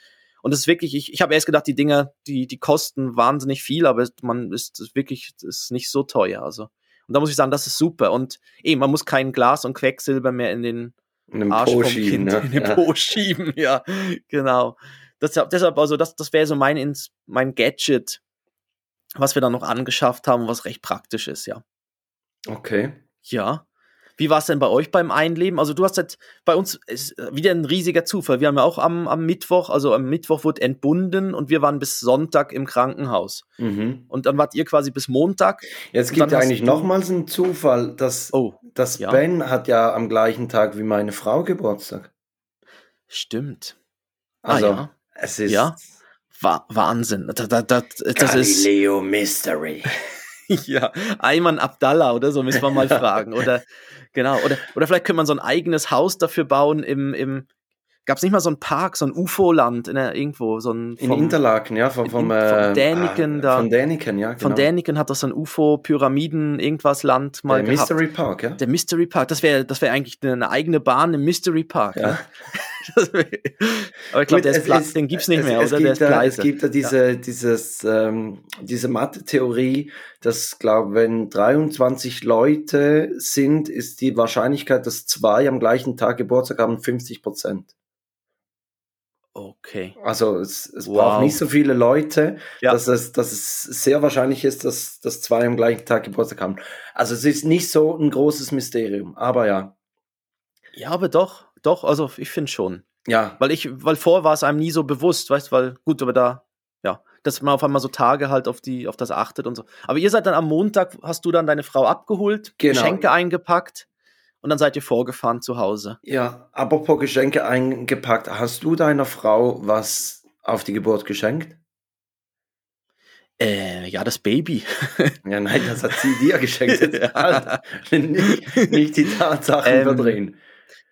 Speaker 1: und das ist wirklich, ich, ich habe erst gedacht, die Dinger, die, die kosten wahnsinnig viel, aber man ist, ist wirklich, ist nicht so teuer. Also. Und da muss ich sagen, das ist super. Und eben, man muss kein Glas und Quecksilber mehr in den
Speaker 2: in Arsch po vom schieben, Kind,
Speaker 1: ne? in den ja. Po schieben, ja, genau. Deshalb, deshalb also das, das wäre so mein, mein Gadget, was wir dann noch angeschafft haben, was recht praktisch ist, ja.
Speaker 2: Okay.
Speaker 1: Ja. Wie war es denn bei euch beim Einleben? Also du hast jetzt bei uns ist wieder ein riesiger Zufall. Wir haben ja auch am, am Mittwoch, also am Mittwoch wurde entbunden und wir waren bis Sonntag im Krankenhaus. Mhm. Und dann wart ihr quasi bis Montag.
Speaker 2: Jetzt gibt ja eigentlich nochmals einen Zufall, dass, oh, dass ja. Ben hat ja am gleichen Tag wie meine Frau Geburtstag.
Speaker 1: Stimmt.
Speaker 2: Also, ah, ja. es ist...
Speaker 1: Ja. Wahnsinn.
Speaker 2: Da, da, da, das Galileo ist Mystery.
Speaker 1: ja, Ayman Abdallah oder so müssen wir mal fragen. Oder Genau, oder, oder vielleicht könnte man so ein eigenes Haus dafür bauen im, im Gab es nicht mal so ein Park, so ein UFO-Land in der, irgendwo? So ein,
Speaker 2: vom, in Interlaken, ja, vom, vom,
Speaker 1: in, von Däniken
Speaker 2: ah,
Speaker 1: da.
Speaker 2: Von Däniken, ja,
Speaker 1: genau. Von Däniken hat das so ein UFO-Pyramiden, irgendwas Land mal
Speaker 2: Der gehabt. Mystery Park, ja.
Speaker 1: Der Mystery Park, das wäre das wär eigentlich eine eigene Bahn im Mystery Park, ja. ja. Aber ich glaube, den gibt es nicht mehr,
Speaker 2: es,
Speaker 1: oder?
Speaker 2: Es gibt, da, es gibt da diese, ja. dieses, ähm, diese Mathe-Theorie, dass, glaube wenn 23 Leute sind, ist die Wahrscheinlichkeit, dass zwei am gleichen Tag Geburtstag haben, 50 Prozent.
Speaker 1: Okay.
Speaker 2: Also es, es wow. braucht nicht so viele Leute, ja. dass, es, dass es sehr wahrscheinlich ist, dass, dass zwei am gleichen Tag Geburtstag haben. Also es ist nicht so ein großes Mysterium, aber ja.
Speaker 1: Ja, aber doch, doch, also ich finde schon.
Speaker 2: Ja.
Speaker 1: Weil ich, weil vorher war es einem nie so bewusst, weißt du, weil, gut, aber da, ja, dass man auf einmal so Tage halt auf die, auf das achtet und so. Aber ihr seid dann am Montag, hast du dann deine Frau abgeholt, genau. Geschenke eingepackt und dann seid ihr vorgefahren zu Hause.
Speaker 2: Ja, apropos Geschenke eingepackt, hast du deiner Frau was auf die Geburt geschenkt?
Speaker 1: Äh, ja, das Baby.
Speaker 2: ja, nein, das hat sie dir geschenkt. ja. nicht, nicht, die Tatsachen ähm, verdrehen.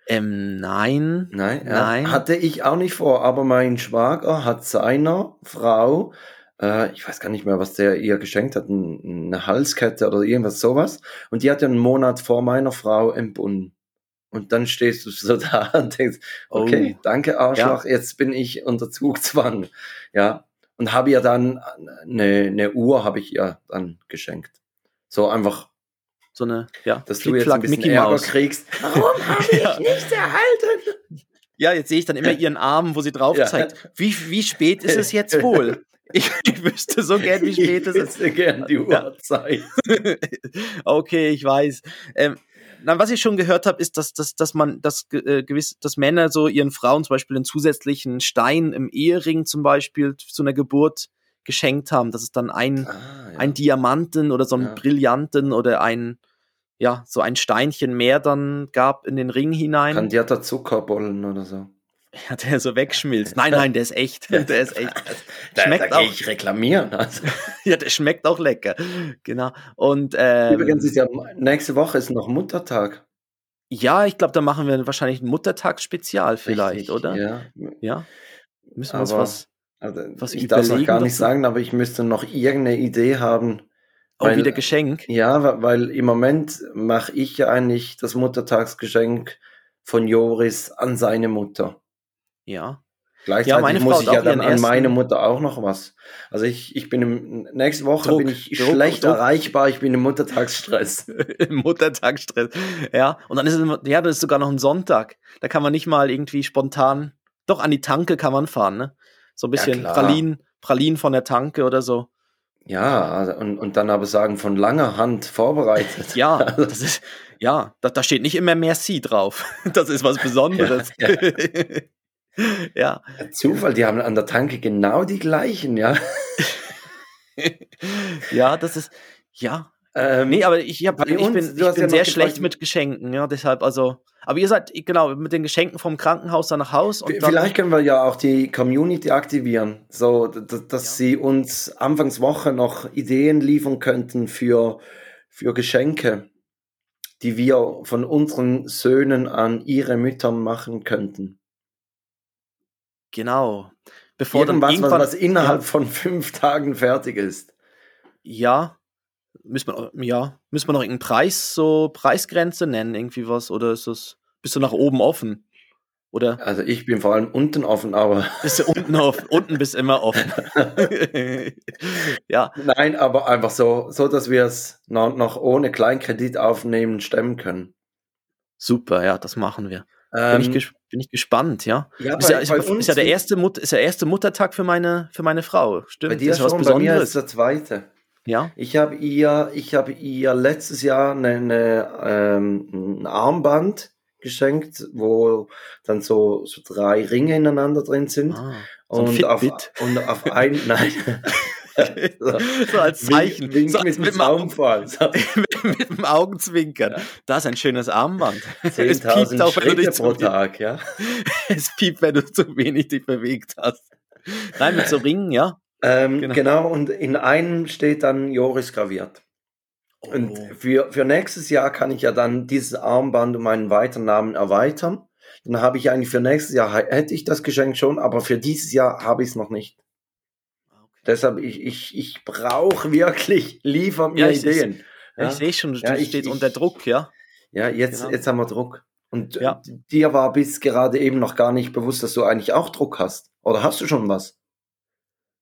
Speaker 1: Ähm, nein.
Speaker 2: Nein, ja. nein. Hatte ich auch nicht vor, aber mein Schwager hat seiner Frau, äh, ich weiß gar nicht mehr, was der ihr geschenkt hat, eine Halskette oder irgendwas sowas. Und die hat ja einen Monat vor meiner Frau entbunden. Und dann stehst du so da und denkst, okay, oh. danke Arschloch, ja. jetzt bin ich unter Zugzwang. Ja. Und habe ihr dann eine, eine Uhr habe ich ihr dann geschenkt. So einfach
Speaker 1: so eine, ja,
Speaker 2: dass du jetzt ein bisschen Mickey Ärger kriegst.
Speaker 1: Warum habe ich ja. nicht erhalten? Ja, jetzt sehe ich dann immer ihren Arm, wo sie drauf ja. zeigt. Wie, wie spät ist es jetzt wohl? Ich, ich wüsste so gern, wie spät es ist.
Speaker 2: Ich gern die Uhrzeit.
Speaker 1: okay, ich weiß. Ähm, na, was ich schon gehört habe, ist, dass, dass, dass man, dass äh, gewiss, dass Männer so ihren Frauen zum Beispiel einen zusätzlichen Stein im Ehering zum Beispiel zu einer Geburt geschenkt haben. Das ist dann ein, ah, ja. ein Diamanten oder so ein ja. Brillanten oder ein, ja, so ein Steinchen mehr dann gab in den Ring hinein.
Speaker 2: Kandierter Zuckerbollen oder so.
Speaker 1: Ja, der so wegschmilzt. Nein, nein, der ist echt. Der ist echt.
Speaker 2: da, schmeckt da auch. ich reklamieren. Also.
Speaker 1: ja, der schmeckt auch lecker. Genau. Und ähm,
Speaker 2: übrigens ist ja nächste Woche ist noch Muttertag.
Speaker 1: Ja, ich glaube, da machen wir wahrscheinlich ein Muttertagsspezial vielleicht, Richtig, oder?
Speaker 2: Ja.
Speaker 1: Ja. Müssen wir uns was,
Speaker 2: also was ich darf es noch gar nicht sagen, aber ich müsste noch irgendeine Idee haben,
Speaker 1: auch weil, wieder Geschenk.
Speaker 2: Ja, weil im Moment mache ich ja eigentlich das Muttertagsgeschenk von Joris an seine Mutter.
Speaker 1: Ja.
Speaker 2: Gleichzeitig ja, muss ich ja dann an meine Mutter auch noch was. Also ich, ich bin im, nächste Woche Druck, bin ich Druck, schlecht Druck. erreichbar, ich bin im Muttertagsstress.
Speaker 1: Im Muttertagsstress. Ja, und dann ist es, ja, das ist sogar noch ein Sonntag. Da kann man nicht mal irgendwie spontan, doch an die Tanke kann man fahren, ne? So ein bisschen ja, Pralinen, Pralinen von der Tanke oder so.
Speaker 2: Ja, also, und, und dann aber sagen, von langer Hand vorbereitet.
Speaker 1: Ja, das ist, ja, da, da steht nicht immer Merci drauf. Das ist was Besonderes.
Speaker 2: Ja,
Speaker 1: ja.
Speaker 2: Zufall, die haben an der Tanke genau die gleichen, ja.
Speaker 1: ja, das ist, ja.
Speaker 2: Ähm,
Speaker 1: Nee, aber ich, hab, ich
Speaker 2: uns-
Speaker 1: bin, ich bin
Speaker 2: ja
Speaker 1: sehr schlecht mit Geschenken, ja, deshalb, also. Aber ihr seid, genau, mit den Geschenken vom Krankenhaus dann nach Haus und dann,
Speaker 2: Vielleicht können wir ja auch die Community aktivieren, so dass
Speaker 1: Ja.
Speaker 2: sie uns Anfangswoche noch Ideen liefern könnten für, für Geschenke, die wir von unseren Söhnen an ihre Mütter machen könnten.
Speaker 1: genau. Bevor dann
Speaker 2: Irgendwas, was,
Speaker 1: irgendwann,
Speaker 2: was innerhalb
Speaker 1: ja,
Speaker 2: von fünf Tagen fertig ist.
Speaker 1: ja, müssen wir, ja, müssen wir noch irgendeinen Preis, so Preisgrenze nennen, irgendwie was, oder ist das, bist du nach oben offen? Oder
Speaker 2: Also ich bin vor allem unten offen, aber
Speaker 1: bist du unten auf, unten bist immer offen? ja,
Speaker 2: nein, aber einfach so, so dass wir es noch, noch ohne Kleinkredit aufnehmen stemmen können.
Speaker 1: super, ja, das machen wir. Bin, ich,
Speaker 2: Ähm,
Speaker 1: bin ich gespannt, ja.
Speaker 2: ja,
Speaker 1: Ist
Speaker 2: bei-
Speaker 1: ja, ist, ist ja der erste Mut, ist der erste Muttertag für meine, für meine Frau. Stimmt,
Speaker 2: Bei dir
Speaker 1: das ist ja was
Speaker 2: schon, bei mir
Speaker 1: Besonderes.
Speaker 2: ist der zweite.
Speaker 1: Ja.
Speaker 2: Ich habe ihr, ich habe ihr letztes Jahr eine, ähm, ein Armband geschenkt, wo dann so, so drei Ringe ineinander drin sind.
Speaker 1: Ah, so
Speaker 2: und, auf, und auf ein, nein. so,
Speaker 1: so als Zeichen.
Speaker 2: Wink, wink
Speaker 1: so,
Speaker 2: mit dem
Speaker 1: mit, dem Augen,
Speaker 2: Zaunfall. So,
Speaker 1: mit dem Augenzwinkern.
Speaker 2: Ja.
Speaker 1: Das ist ein schönes Armband. es
Speaker 2: 10.000
Speaker 1: piept auch, wenn du dich
Speaker 2: pro Tag, ja.
Speaker 1: es piept, wenn du zu wenig dich bewegt hast. Nein, mit so Ringen, ja.
Speaker 2: Ähm,
Speaker 1: Genau.
Speaker 2: genau. und in einem steht dann Joris graviert. Und
Speaker 1: Oh.
Speaker 2: für, für nächstes Jahr kann ich ja dann dieses Armband um einen weiteren Namen erweitern. Dann habe ich eigentlich für nächstes Jahr, hätte ich das Geschenk schon, aber für dieses Jahr habe ich es noch nicht. Deshalb, ich, ich, ich brauche wirklich, liefer mir
Speaker 1: Ja,
Speaker 2: Ideen.
Speaker 1: Ja,
Speaker 2: Ja,
Speaker 1: ich sehe schon, du
Speaker 2: Ja,
Speaker 1: stehst
Speaker 2: ich-
Speaker 1: unter Druck, ja.
Speaker 2: ja jetzt,
Speaker 1: Genau.
Speaker 2: jetzt haben wir Druck. Und äh,
Speaker 1: Ja.
Speaker 2: dir war bis gerade eben noch gar nicht bewusst, dass du eigentlich auch Druck hast. Oder hast du schon was?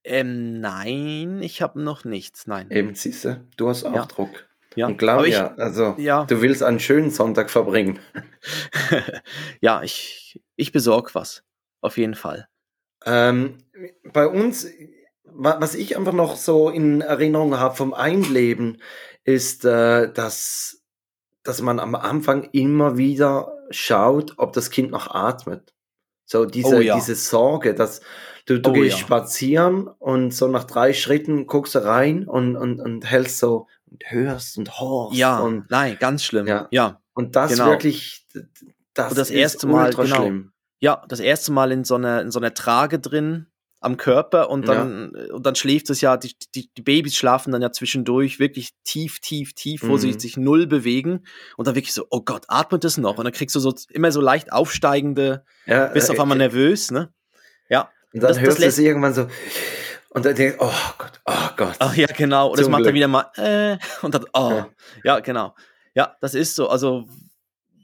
Speaker 1: Ähm, nein, ich habe noch nichts, nein.
Speaker 2: Eben, siehst du, du hast auch
Speaker 1: Ja.
Speaker 2: Druck.
Speaker 1: Ja,
Speaker 2: Und glaub
Speaker 1: ich,
Speaker 2: mir, also
Speaker 1: ja,
Speaker 2: du willst einen schönen Sonntag verbringen.
Speaker 1: ja, ich, ich besorge was. Auf jeden Fall.
Speaker 2: Ähm, bei uns, wa- was ich einfach noch so in Erinnerung habe vom Einleben, ist, äh, dass, dass man am Anfang immer wieder schaut, ob das Kind noch atmet. So diese,
Speaker 1: Oh ja.
Speaker 2: diese Sorge, dass du, du
Speaker 1: Oh
Speaker 2: gehst
Speaker 1: ja.
Speaker 2: spazieren und so nach drei Schritten guckst du rein und, und, und hältst so und hörst und horchst.
Speaker 1: Ja,
Speaker 2: Und,
Speaker 1: nein, ganz schlimm.
Speaker 2: Ja.
Speaker 1: Ja.
Speaker 2: und das
Speaker 1: Genau.
Speaker 2: wirklich, das,
Speaker 1: Und das
Speaker 2: ist
Speaker 1: erste Mal, genau.
Speaker 2: schlimm.
Speaker 1: Ja, das erste Mal in so einer, in so einer Trage drin am Körper und dann, und dann schläft es ja, die, die, die Babys schlafen dann ja zwischendurch wirklich tief, tief, tief, wo sie
Speaker 2: Mhm.
Speaker 1: sich null bewegen und dann wirklich so, oh Gott, atmet es noch? Und dann kriegst du so immer so leicht aufsteigende,
Speaker 2: Ja,
Speaker 1: bist
Speaker 2: äh,
Speaker 1: auf einmal nervös, ne? Ja.
Speaker 2: Und dann
Speaker 1: Das- das
Speaker 2: hörst du es irgendwann so. Und dann denkst du, oh Gott, oh Gott.
Speaker 1: Ach ja, genau. Und das macht
Speaker 2: Glück.
Speaker 1: dann wieder mal, äh, und dann, oh, ja.
Speaker 2: Ja.
Speaker 1: genau. Ja, das ist so. Also,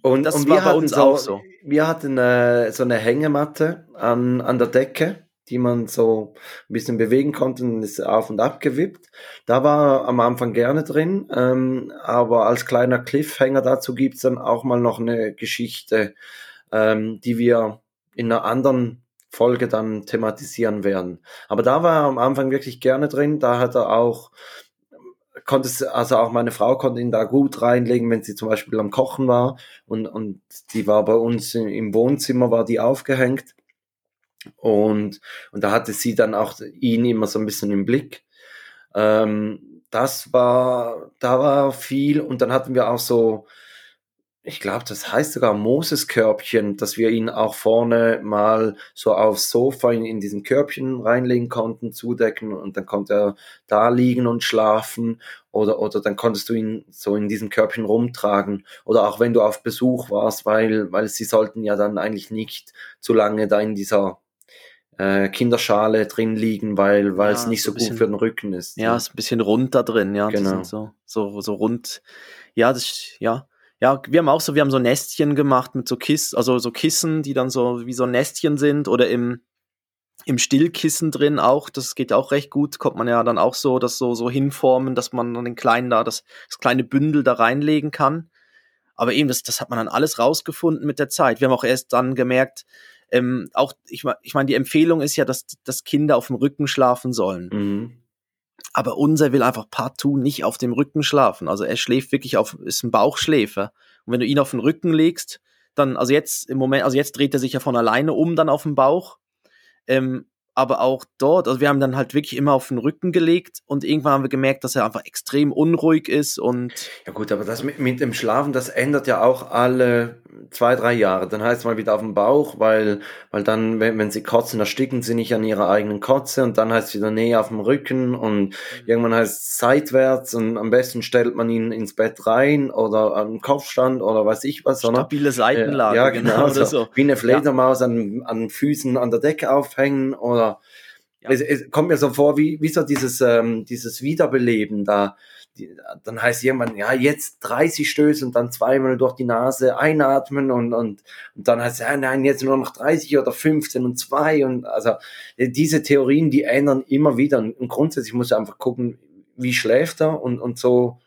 Speaker 2: und,
Speaker 1: das
Speaker 2: und
Speaker 1: war
Speaker 2: wir
Speaker 1: bei
Speaker 2: hatten
Speaker 1: uns
Speaker 2: so,
Speaker 1: auch so.
Speaker 2: Wir hatten äh, so eine Hängematte an, an der Decke, die man so ein bisschen bewegen konnte und ist auf und ab gewippt. Da war am Anfang gerne drin, ähm, aber als kleiner Cliffhanger dazu gibt's dann auch mal noch eine Geschichte, ähm, die wir in einer anderen Folge dann thematisieren werden. Aber da war er am Anfang wirklich gerne drin. Da hat er auch, konnte es, also auch meine Frau konnte ihn da gut reinlegen, wenn sie zum Beispiel am Kochen war und, und die war bei uns im- im Wohnzimmer, war die aufgehängt. Und, und da hatte sie dann auch ihn immer so ein bisschen im Blick. Ähm, das war, da war viel und dann hatten wir auch so, ich glaube, das heißt sogar Moses-Körbchen, dass wir ihn auch vorne mal so aufs Sofa in, in diesen Körbchen reinlegen konnten, zudecken und dann konnte er da liegen und schlafen oder, oder dann konntest du ihn so in diesem Körbchen rumtragen oder auch wenn du auf Besuch warst, weil, weil sie sollten ja dann eigentlich nicht zu lange da in dieser äh, Kinderschale drin liegen, weil, weil
Speaker 1: Ja,
Speaker 2: es nicht
Speaker 1: so
Speaker 2: so
Speaker 1: ein
Speaker 2: gut
Speaker 1: bisschen-
Speaker 2: für den Rücken ist.
Speaker 1: ja, ist ein bisschen rund da drin, ja.
Speaker 2: Genau.
Speaker 1: so, so, so rund. Ja, das, ja. Ja, wir haben auch so, wir haben so Nestchen gemacht mit so Kissen, also so Kissen, die dann so wie so Nestchen sind oder im, im Stillkissen drin auch. Das geht auch recht gut. Kommt man ja dann auch so, das so, so hinformen, dass man dann den kleinen da, das, das kleine Bündel da reinlegen kann. Aber eben, das, das hat man dann alles rausgefunden mit der Zeit. Wir haben auch erst dann gemerkt, ähm, auch, ich meine, ich mein, die Empfehlung ist ja, dass, dass Kinder auf dem Rücken schlafen sollen.
Speaker 2: Mhm.
Speaker 1: Aber unser will einfach partout nicht auf dem Rücken schlafen. Also er schläft wirklich auf, ist ein Bauchschläfer. Und wenn du ihn auf den Rücken legst, dann, also jetzt im Moment, also jetzt dreht er sich ja von alleine um dann auf den Bauch. Ähm, aber auch dort, also wir haben dann halt wirklich immer auf den Rücken gelegt und irgendwann haben wir gemerkt, dass er einfach extrem unruhig ist und.
Speaker 2: Ja gut, aber das mit, mit dem Schlafen, das ändert ja auch alle zwei, drei Jahre. Dann heißt es mal wieder auf dem Bauch, weil, weil dann, wenn, wenn sie kotzen, ersticken sie nicht an ihrer eigenen Kotze und dann heißt es wieder Nähe auf dem Rücken und mhm. irgendwann heißt es seitwärts und am besten stellt man ihn ins Bett rein oder am Kopfstand oder weiß ich was.
Speaker 1: Stabile Seitenlage.
Speaker 2: Ja, genau. genau so. Wie eine Fledermaus ja. an, an Füßen an der Decke aufhängen oder ja. es, es kommt mir so vor, wie, wie so dieses, ähm, dieses Wiederbeleben da. Die, dann heißt jemand, ja, jetzt 30 Stöße und dann zweimal durch die Nase einatmen und, und, und dann heißt es, ja, nein, jetzt nur noch 30 oder 15 und 2 und also diese Theorien, die ändern immer wieder und grundsätzlich muss du einfach gucken, wie schläft er und, und so,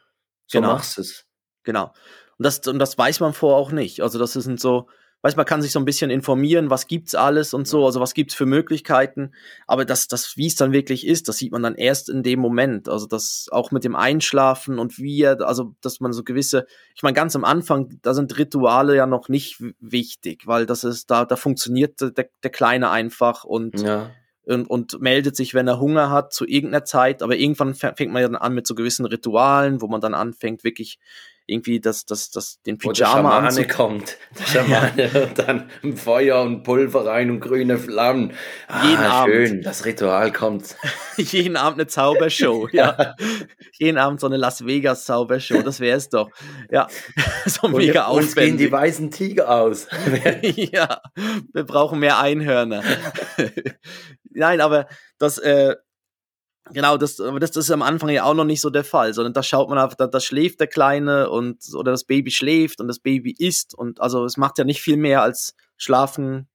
Speaker 2: so
Speaker 1: genau.
Speaker 2: machst du es.
Speaker 1: Genau. Und das, und das weiß man vorher auch nicht. Also das sind so, weiß man kann sich so ein bisschen informieren, was gibt's alles und so, also was gibt's für Möglichkeiten, aber das, das, wie es dann wirklich ist, das sieht man dann erst in dem Moment, also das auch mit dem Einschlafen und wie, also dass man so gewisse, ich meine ganz am Anfang, da sind Rituale ja noch nicht wichtig, weil das ist, da, da funktioniert der, der Kleine einfach und ja. und, und meldet sich, wenn er Hunger hat, zu irgendeiner Zeit. Aber irgendwann fängt man ja dann an mit so gewissen Ritualen, wo man dann anfängt, wirklich irgendwie das, das, das, den Pyjama
Speaker 2: Wo der kommt. Der Schamane ja. und dann Feuer und Pulver rein und grüne Flammen. Ah, jeden schön, Abend. das Ritual kommt.
Speaker 1: jeden Abend eine Zaubershow, ja. jeden Abend so eine Las Vegas Zaubershow, das wäre es doch. Ja,
Speaker 2: so und mega aufwendig. Uns gehen die weißen Tiger aus.
Speaker 1: ja, wir brauchen mehr Einhörner. Nein, aber das, äh, Genau, das, aber das, das ist am Anfang ja auch noch nicht so der Fall, sondern da schaut man einfach, da, da schläft der Kleine und oder das Baby schläft und das Baby isst und also es macht ja nicht viel mehr als schlafen,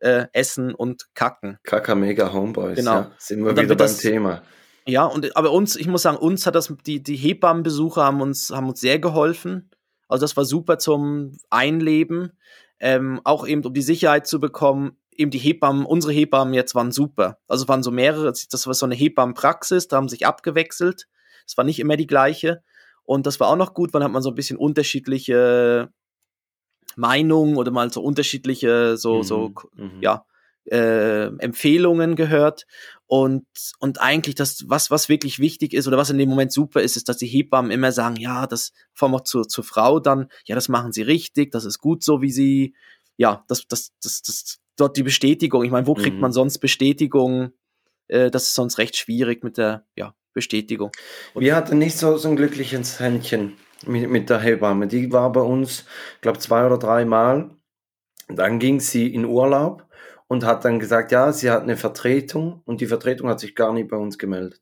Speaker 1: äh, essen und kacken.
Speaker 2: Kaka mega Homeboys,
Speaker 1: genau.
Speaker 2: Ja, sind wir wieder beim das, Thema.
Speaker 1: Ja, und aber uns, ich muss sagen, uns hat das, die, die Hebammenbesucher haben uns, haben uns sehr geholfen. Also das war super zum Einleben, ähm, auch eben um die Sicherheit zu bekommen, eben die Hebammen, unsere Hebammen jetzt waren super. Also es waren so mehrere, das war so eine Hebammenpraxis, da haben sich abgewechselt. Es war nicht immer die gleiche. Und das war auch noch gut, weil dann hat man so ein bisschen unterschiedliche Meinungen oder mal so unterschiedliche, so, mhm. so, mhm. ja, äh, Empfehlungen gehört. Und, und eigentlich das, was, was wirklich wichtig ist oder was in dem Moment super ist, ist, dass die Hebammen immer sagen, ja, das, vor allem auch zur, zur Frau dann, ja, das machen sie richtig, das ist gut so, wie sie, ja, das, das, das, das dort die Bestätigung. Ich meine, wo kriegt mhm. man sonst Bestätigung? Äh, das ist sonst recht schwierig mit der ja, Bestätigung.
Speaker 2: Und Wir hatten nicht so, so ein glückliches Händchen mit, mit der Hebamme. Die war bei uns, ich glaube, zwei oder drei Mal. Dann ging sie in Urlaub und hat dann gesagt, ja, sie hat eine Vertretung und die Vertretung hat sich gar nicht bei uns gemeldet.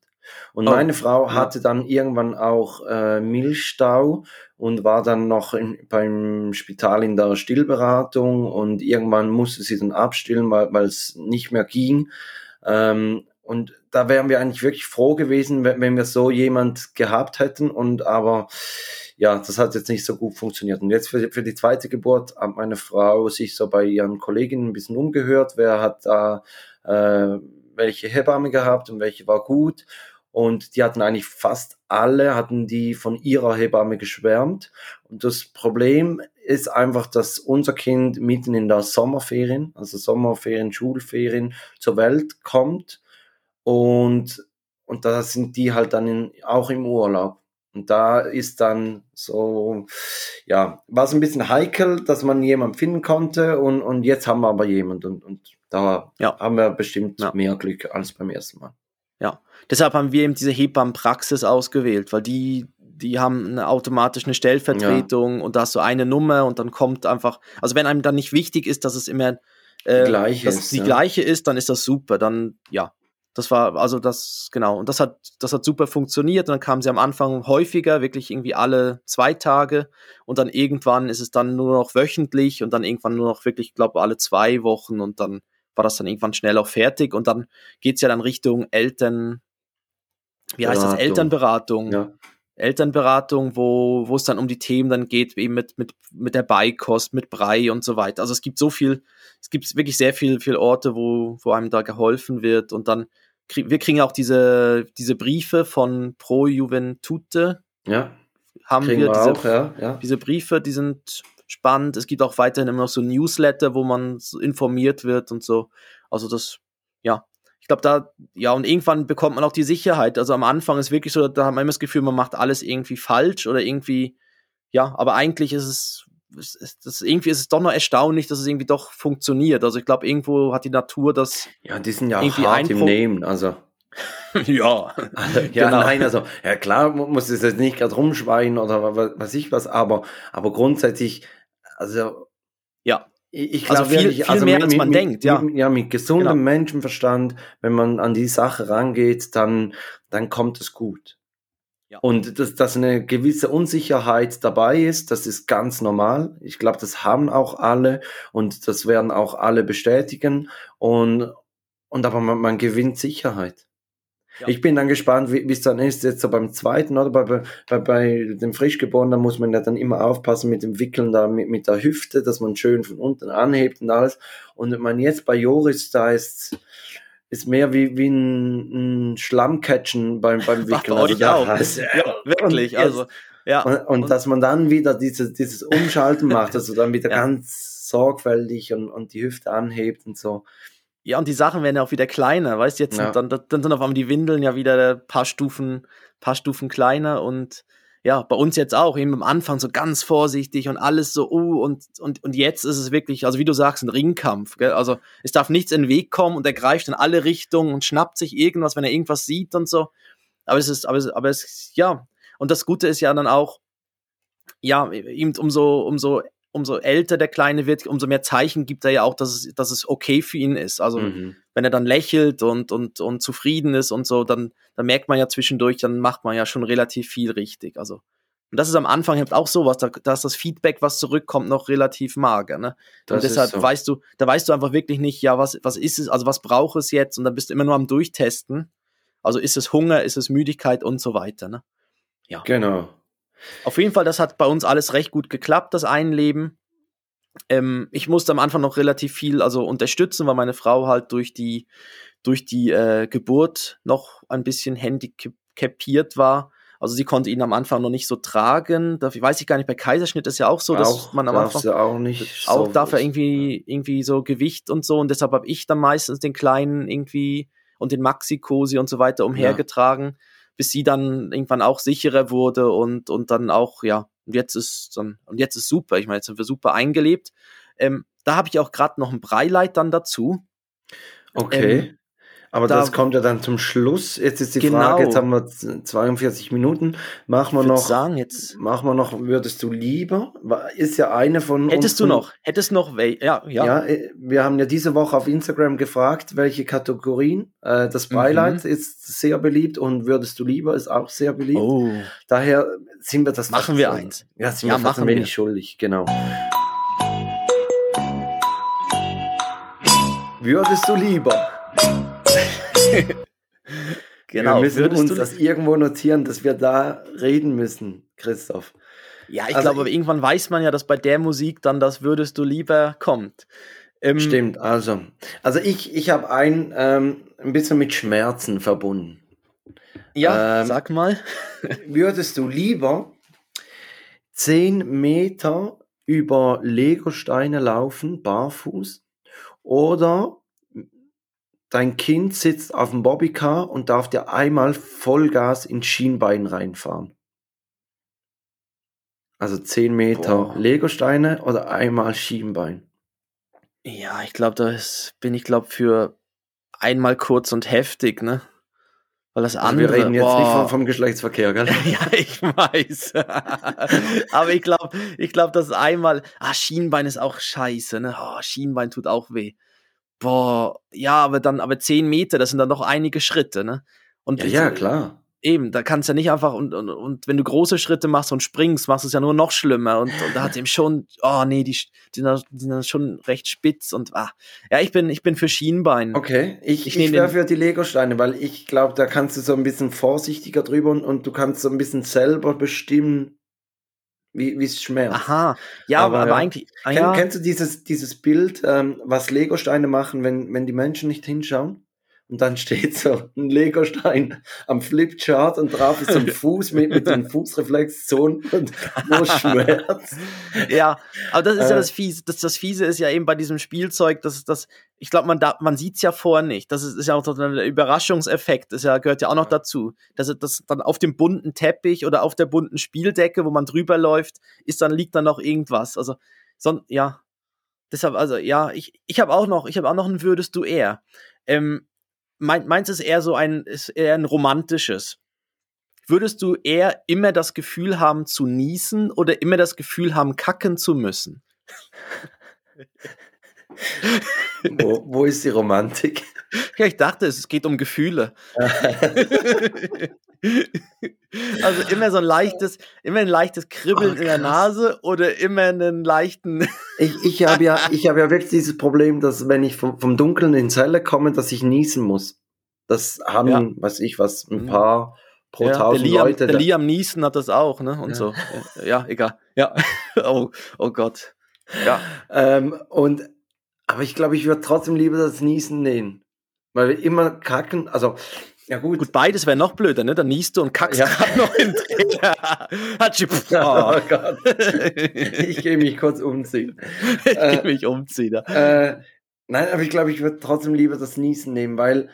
Speaker 2: Und oh, meine Frau hatte dann irgendwann auch äh, Milchstau und war dann noch in, beim Spital in der Stillberatung und irgendwann musste sie dann abstillen, weil es nicht mehr ging. Ähm, und da wären wir eigentlich wirklich froh gewesen, wenn, wenn wir so jemand gehabt hätten. Und aber ja, das hat jetzt nicht so gut funktioniert. Und jetzt für, für die zweite Geburt hat meine Frau sich so bei ihren Kolleginnen ein bisschen umgehört, wer hat da äh, welche Hebamme gehabt und welche war gut. Und die hatten eigentlich fast alle, hatten die von ihrer Hebamme geschwärmt. Und das Problem ist einfach, dass unser Kind mitten in der Sommerferien, also Sommerferien, Schulferien, zur Welt kommt. Und, und da sind die halt dann in, auch im Urlaub. Und da ist dann so, ja, war es ein bisschen heikel, dass man jemanden finden konnte und, und jetzt haben wir aber jemanden und, und da ja. haben wir bestimmt ja. mehr Glück als beim ersten Mal.
Speaker 1: Ja, deshalb haben wir eben diese Hebammenpraxis ausgewählt, weil die, die haben eine, automatisch eine Stellvertretung ja. und da hast du eine Nummer und dann kommt einfach, also wenn einem dann nicht wichtig ist, dass es immer
Speaker 2: äh, die, gleiche
Speaker 1: dass ist, die ja. gleiche ist, dann ist das super. Dann, ja, das war, also das, genau, und das hat, das hat super funktioniert. Und dann kamen sie am Anfang häufiger, wirklich irgendwie alle zwei Tage. Und dann irgendwann ist es dann nur noch wöchentlich und dann irgendwann nur noch wirklich, glaube alle zwei Wochen und dann war das dann irgendwann schnell auch fertig und dann geht's ja dann Richtung Eltern, wie heißt Beratung. das, Elternberatung. Ja. Elternberatung, wo, wo es dann um die Themen dann geht, eben mit, mit, mit der Beikost, mit Brei und so weiter. Also es gibt so viel, es gibt wirklich sehr viel, viel Orte, wo, wo einem da geholfen wird und dann wir kriegen auch diese, diese Briefe von Pro Juventute.
Speaker 2: Ja.
Speaker 1: Haben wir, wir diese, auch, ja, ja. diese Briefe, die sind spannend. Es gibt auch weiterhin immer noch so Newsletter, wo man informiert wird und so. Also das, ja. Ich glaube, da, ja, und irgendwann bekommt man auch die Sicherheit. Also am Anfang ist wirklich so, da hat man immer das Gefühl, man macht alles irgendwie falsch oder irgendwie, ja, aber eigentlich ist es, ist, das, irgendwie ist es doch noch erstaunlich, dass es irgendwie doch funktioniert. Also ich glaube, irgendwo hat die Natur das.
Speaker 2: Ja, die sind ja auch hart im Nehmen, also.
Speaker 1: ja.
Speaker 2: ja, genau. nein, also, ja klar, muss es jetzt nicht gerade rumschweinen oder was, was ich was, aber, aber grundsätzlich, also.
Speaker 1: Ja.
Speaker 2: Ich, glaube also viel, viel
Speaker 1: also mehr, mit, als man
Speaker 2: mit,
Speaker 1: denkt, ja.
Speaker 2: Mit, ja, mit gesundem genau. Menschenverstand, wenn man an die Sache rangeht, dann, dann kommt es gut. Ja. Und dass, dass eine gewisse Unsicherheit dabei ist, das ist ganz normal. Ich glaube, das haben auch alle und das werden auch alle bestätigen. Und, und aber man, man gewinnt Sicherheit. Ja. Ich bin dann gespannt, wie es dann ist, jetzt so beim zweiten oder bei, bei, bei dem Frischgeborenen, da muss man ja dann immer aufpassen mit dem Wickeln da mit, mit der Hüfte, dass man schön von unten anhebt und alles. Und man jetzt bei Joris, da ist, ist mehr wie, wie ein, ein Schlammcatchen beim, beim Wickeln.
Speaker 1: Also da heißt, ja, wirklich. Und, also, ja.
Speaker 2: Und, und, und, dass man dann wieder dieses, dieses Umschalten macht, also dann wieder ja. ganz sorgfältig und, und die Hüfte anhebt und so.
Speaker 1: Ja, und die Sachen werden ja auch wieder kleiner, weißt du, jetzt ja. dann, dann sind auf einmal die Windeln ja wieder ein paar Stufen, paar Stufen kleiner und ja, bei uns jetzt auch, eben am Anfang so ganz vorsichtig und alles so, uh, und, und, und jetzt ist es wirklich, also wie du sagst, ein Ringkampf, gell? also es darf nichts in den Weg kommen und er greift in alle Richtungen und schnappt sich irgendwas, wenn er irgendwas sieht und so, aber es ist, aber es, aber es, ja, und das Gute ist ja dann auch, ja, ihm umso, umso umso älter der Kleine wird, umso mehr Zeichen gibt er ja auch, dass es, dass es okay für ihn ist. Also mhm. wenn er dann lächelt und, und, und zufrieden ist und so, dann, dann merkt man ja zwischendurch, dann macht man ja schon relativ viel richtig. Also und das ist am Anfang halt auch sowas, da, da ist das Feedback, was zurückkommt, noch relativ mager. Ne? und deshalb so. weißt du, da weißt du einfach wirklich nicht, ja, was, was ist es, also was braucht es jetzt? Und dann bist du immer nur am Durchtesten. Also ist es Hunger, ist es Müdigkeit und so weiter. Ne?
Speaker 2: Ja. Genau.
Speaker 1: Auf jeden Fall, das hat bei uns alles recht gut geklappt, das Einleben. Ähm, ich musste am Anfang noch relativ viel also unterstützen, weil meine Frau halt durch die, durch die äh, Geburt noch ein bisschen handicapiert war. Also sie konnte ihn am Anfang noch nicht so tragen. Da weiß ich gar nicht, bei Kaiserschnitt ist ja auch so, dass auch, man am Anfang
Speaker 2: auch nicht
Speaker 1: auch so darf er irgendwie irgendwie so Gewicht und so und deshalb habe ich dann meistens den kleinen irgendwie und den Maxi-Cosi und so weiter umhergetragen. Ja bis sie dann irgendwann auch sicherer wurde und, und dann auch, ja, und jetzt ist dann, und jetzt ist super. Ich meine, jetzt sind wir super eingelebt. Ähm, da habe ich auch gerade noch ein Breileit dann dazu.
Speaker 2: Okay. Ähm, aber da, das kommt ja dann zum Schluss. Jetzt ist die genau. Frage, jetzt haben wir 42 Minuten. Machen wir noch.
Speaker 1: Sagen jetzt.
Speaker 2: Machen wir noch, würdest du lieber? Ist ja eine von.
Speaker 1: Hättest du noch? Hättest noch, ja, ja.
Speaker 2: Ja, äh, wir haben ja diese Woche auf Instagram gefragt, welche Kategorien. Äh, das Beileid mhm. ist sehr beliebt und würdest du lieber ist auch sehr beliebt.
Speaker 1: Oh.
Speaker 2: Daher sind wir das.
Speaker 1: Machen wir eins.
Speaker 2: Ja, sind ja, wir machen wir. schuldig, genau. Würdest du lieber genau. Wir müssen uns das irgendwo notieren, dass wir da reden müssen, Christoph.
Speaker 1: Ja, ich also glaube, irgendwann weiß man ja, dass bei der Musik dann das würdest du lieber kommt.
Speaker 2: Ähm, stimmt, also. Also ich, ich habe ein, ähm, ein bisschen mit Schmerzen verbunden.
Speaker 1: Ja, ähm, sag mal.
Speaker 2: würdest du lieber 10 Meter über Legosteine laufen, barfuß, oder dein Kind sitzt auf dem Bobbycar und darf dir einmal Vollgas ins Schienbein reinfahren. Also 10 Meter Boah. Legosteine oder einmal Schienbein.
Speaker 1: Ja, ich glaube, da bin ich glaube für einmal kurz und heftig, ne? Weil das also andere.
Speaker 2: Wir reden jetzt boah. nicht vom, vom, Geschlechtsverkehr, gell?
Speaker 1: ja, ich weiß. Aber ich glaube, ich glaube, dass einmal. Ah, Schienbein ist auch scheiße, ne? Oh, Schienbein tut auch weh boah, ja, aber dann, aber zehn Meter, das sind dann noch einige Schritte, ne?
Speaker 2: Und ja, ja klar.
Speaker 1: Eben, da kannst du ja nicht einfach, und, und, und wenn du große Schritte machst und springst, machst du es ja nur noch schlimmer. Und, und da hat ihm schon, oh nee, die, die, sind schon recht spitz und ah. Ja, ich bin, ich bin für Schienbein.
Speaker 2: Okay, ich, ich, ich wäre für die Legosteine, weil ich glaube, da kannst du so ein bisschen vorsichtiger drüber und, und du kannst so ein bisschen selber bestimmen, wie es schmerzt.
Speaker 1: Aha, ja, aber, aber eigentlich.
Speaker 2: Ah, Kenn, ja. Kennst du dieses, dieses Bild, ähm, was Legosteine machen, wenn, wenn die Menschen nicht hinschauen? Und dann steht so ein Legostein am Flipchart und drauf ist so ein Fuß mit, mit den Fußreflexzonen und nur Schmerz.
Speaker 1: Ja, aber das ist ja
Speaker 2: Äh.
Speaker 1: das Fiese. Das, das Fiese ist ja eben bei diesem Spielzeug, dass das, ich glaube, man da, man sieht's ja vorher nicht. Das ist, ist ja auch so ein Überraschungseffekt. Das ja, gehört ja auch noch dazu. Dass es- das dann auf dem bunten Teppich oder auf der bunten Spieldecke, wo man drüber läuft, ist dann liegt dann noch irgendwas. Also, so, ja. Deshalb, also, ja, ich, ich habe auch noch, ich habe auch noch ein würdest du eher. Ähm, mein, meins ist eher so ein, ist eher ein romantisches. Würdest du eher immer das Gefühl haben zu niesen oder immer das Gefühl haben, kacken zu müssen?
Speaker 2: Wo, wo ist die Romantik?
Speaker 1: Ja, ich dachte, es geht um Gefühle. also immer so ein leichtes, immer ein leichtes Kribbeln
Speaker 2: Oh,
Speaker 1: in der. Nase oder immer einen leichten.
Speaker 2: Ich, ich habe ja, ich habe ja wirklich dieses Problem, dass wenn ich vom, vom Dunkeln ins Helle komme, dass ich niesen muss. Das haben,
Speaker 1: Ja.
Speaker 2: weiß ich was, ein
Speaker 1: Mhm.
Speaker 2: paar pro
Speaker 1: ja, der,
Speaker 2: tausend
Speaker 1: Liam,
Speaker 2: Leute.
Speaker 1: der Liam Neeson hat das auch, ne? Und
Speaker 2: Ja.
Speaker 1: so. Ja, egal. Ja. Oh, oh Gott. Ja.
Speaker 2: Ähm, und, aber ich glaube, ich würde trotzdem lieber das Niesen nehmen. Weil wir immer kacken, also, ja gut.
Speaker 1: Gut, beides wäre noch blöder, ne? Dann niest du und kackst
Speaker 2: Ja.
Speaker 1: noch in
Speaker 2: Oh
Speaker 1: oh.
Speaker 2: Gott, ich gehe mich kurz umziehen.
Speaker 1: ich
Speaker 2: Äh,
Speaker 1: geh mich umziehen. Ja.
Speaker 2: Äh, nein, aber ich glaube, ich würde trotzdem lieber das Niesen nehmen, weil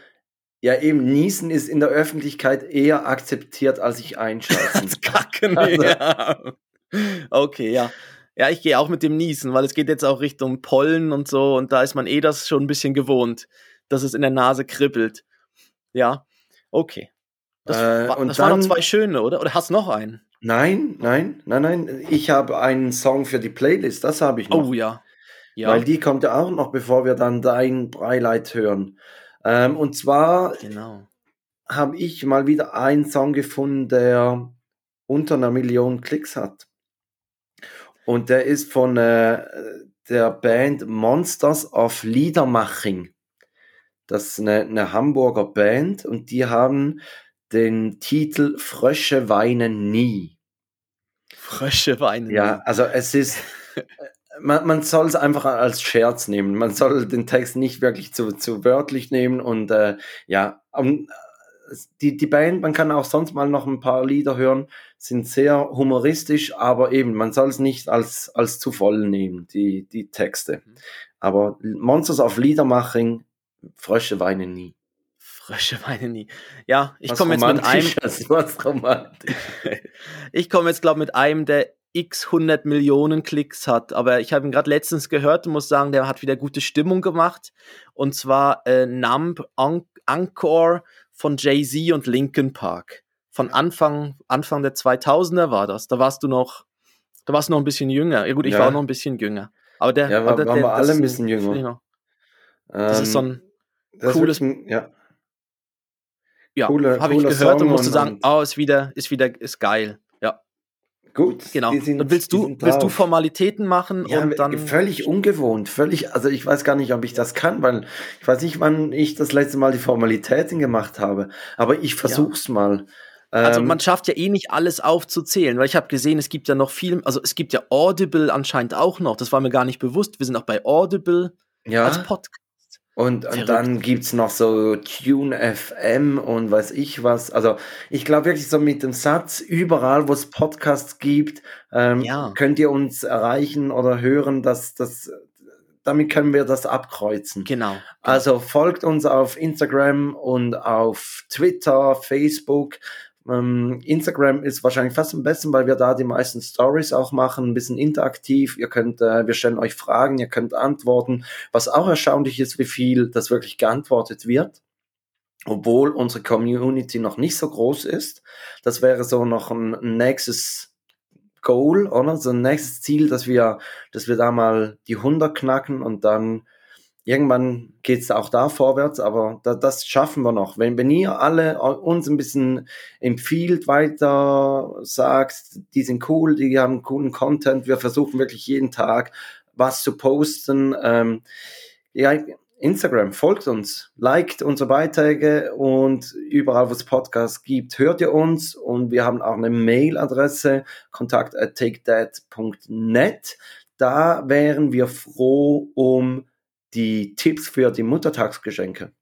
Speaker 2: ja eben Niesen ist in der Öffentlichkeit eher akzeptiert, als ich einschalten.
Speaker 1: Als Kacken,
Speaker 2: Also-
Speaker 1: ja. Okay, ja. Ja, ich gehe auch mit dem Niesen, weil es geht jetzt auch Richtung Pollen und so und da ist man eh das schon ein bisschen gewohnt, dass es in der Nase kribbelt. Ja, okay. Das,
Speaker 2: Äh,
Speaker 1: war, das waren
Speaker 2: dann-
Speaker 1: noch zwei schöne, oder? Oder hast du noch einen?
Speaker 2: Nein, nein, nein, nein. Ich habe einen Song für die Playlist, das habe ich noch.
Speaker 1: Oh ja. Ja,
Speaker 2: Weil die kommt ja auch noch, bevor wir dann dein Breileid hören. Ähm, und zwar
Speaker 1: genau.
Speaker 2: habe ich mal wieder einen Song gefunden, der unter einer Million Klicks hat. Und der ist von äh, der Band Monsters of Liedermaching. Das ist eine, eine Hamburger Band und die haben den Titel Frösche weinen nie.
Speaker 1: Frösche weinen.
Speaker 2: Ja, also es ist, äh, man, man soll es einfach als Scherz nehmen. Man soll den Text nicht wirklich zu, zu wörtlich nehmen und äh, ja, um, die, die Band, man kann auch sonst mal noch ein paar Lieder hören, sind sehr humoristisch, aber eben, man soll es nicht als, als zu voll nehmen, die, die Texte.
Speaker 1: Mhm.
Speaker 2: Aber Monsters of Liedermaching, Frösche weinen nie.
Speaker 1: Frösche weinen nie. Ja, ich komme jetzt mit einem,
Speaker 2: Was romantisch.
Speaker 1: ich komme jetzt glaube mit einem, der x 100 Millionen Klicks hat, aber ich habe ihn gerade letztens gehört und muss sagen, der hat wieder gute Stimmung gemacht und zwar äh, Numb Encore von Jay-Z und Linkin Park. Von Anfang Anfang der 2000er war das. Da warst du noch da warst du noch ein bisschen jünger. Ja gut, ich
Speaker 2: Ja.
Speaker 1: war auch noch ein bisschen jünger. Aber der,
Speaker 2: Ja,
Speaker 1: aber
Speaker 2: war-
Speaker 1: der,
Speaker 2: waren
Speaker 1: der
Speaker 2: wir alle ein bisschen jünger.
Speaker 1: genau. Das ist so
Speaker 2: Ähm,
Speaker 1: ein cooles-
Speaker 2: ein- ja.
Speaker 1: ja, habe ich gehört
Speaker 2: Song
Speaker 1: und musste sagen,
Speaker 2: und-
Speaker 1: oh, ist wieder ist wieder ist geil. Ja.
Speaker 2: Gut,
Speaker 1: Genau.
Speaker 2: sind-
Speaker 1: und willst du, willst du. Formalitäten machen
Speaker 2: Ja,
Speaker 1: und dann.
Speaker 2: völlig ungewohnt, völlig, also ich weiß gar nicht, ob ich das kann, weil ich weiß nicht, wann ich das letzte Mal die Formalitäten gemacht habe, aber ich versuch's mal.
Speaker 1: Also
Speaker 2: Ähm,
Speaker 1: man schafft ja eh nicht alles aufzuzählen, weil ich habe gesehen, es gibt ja noch viel, also es gibt ja Audible anscheinend auch noch. Das war mir gar nicht bewusst. Wir sind auch bei Audible
Speaker 2: ja,
Speaker 1: als Podcast.
Speaker 2: und, und dann gibt's noch so Tune FM und weiß ich was. Also ich glaube wirklich so mit dem Satz, überall wo es Podcasts gibt, ähm,
Speaker 1: Ja.
Speaker 2: könnt ihr uns erreichen oder hören, dass das, damit können wir das abkreuzen.
Speaker 1: Genau.
Speaker 2: Also folgt uns auf Instagram und auf Twitter, Facebook. Ähm, Instagram ist wahrscheinlich fast am besten, weil wir da die meisten Stories auch machen, ein bisschen interaktiv. Ihr könnt, äh, wir stellen euch Fragen, ihr könnt antworten. Was auch erstaunlich ist, wie viel das wirklich geantwortet wird. Obwohl unsere Community noch nicht so groß ist. Das wäre so noch ein nächstes Goal, oder? So ein nächstes Ziel, dass wir, dass wir da mal die 100 knacken und dann irgendwann geht's auch da vorwärts, aber da, das schaffen wir noch. Wenn, wenn ihr alle uns ein bisschen empfiehlt, weiter sagt, die sind cool, die haben coolen Content, wir versuchen wirklich jeden Tag was zu posten. Ähm, ja, Instagram, folgt uns, liked unsere Beiträge und überall, wo es Podcasts gibt, hört ihr uns und wir haben auch eine Mailadresse, kontakt at takethat.net. Da wären wir froh um die Tipps für die Muttertagsgeschenke.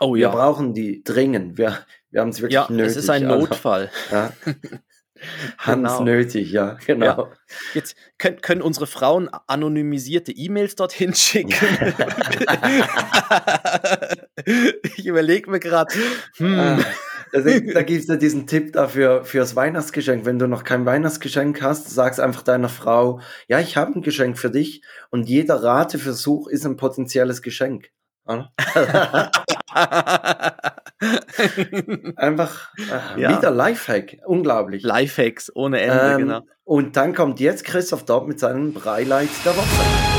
Speaker 1: Oh
Speaker 2: Wir
Speaker 1: ja.
Speaker 2: brauchen die dringend. Wir, wir haben es wirklich
Speaker 1: Ja,
Speaker 2: nötig.
Speaker 1: es ist ein Notfall.
Speaker 2: ja. Haben es
Speaker 1: Genau.
Speaker 2: nötig, ja, genau.
Speaker 1: Ja. Jetzt können, können unsere Frauen anonymisierte E-Mails dorthin schicken. ich überlege mir gerade, hm,
Speaker 2: Ah, Also, da gibt es ja diesen Tipp dafür fürs Weihnachtsgeschenk. Wenn du noch kein Weihnachtsgeschenk hast, sagst einfach deiner Frau, ja, ich habe ein Geschenk für dich und jeder Rateversuch ist ein potenzielles Geschenk. Einfach äh,
Speaker 1: Ja.
Speaker 2: wieder Lifehack, unglaublich.
Speaker 1: Lifehacks ohne Ende,
Speaker 2: Ähm,
Speaker 1: genau.
Speaker 2: Und dann kommt jetzt Christoph Dort mit seinem Breileid der Woche.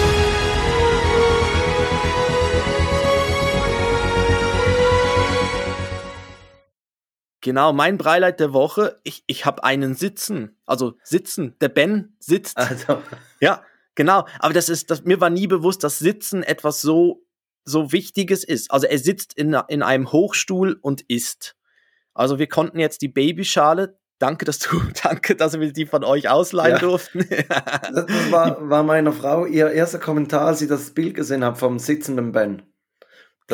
Speaker 1: Genau, mein Breileid der Woche, ich, ich habe einen Sitzen. Also Sitzen. Der Ben sitzt.
Speaker 2: Also,
Speaker 1: Ja, genau. Aber das ist, das, mir war nie bewusst, dass Sitzen etwas so, so Wichtiges ist. Also er sitzt in, in einem Hochstuhl und isst. Also wir konnten jetzt die Babyschale, danke, dass du, danke, dass wir die von euch ausleihen
Speaker 2: Ja.
Speaker 1: durften.
Speaker 2: das, das war, war meiner Frau ihr erster Kommentar, als sie das Bild gesehen hat vom sitzenden Ben.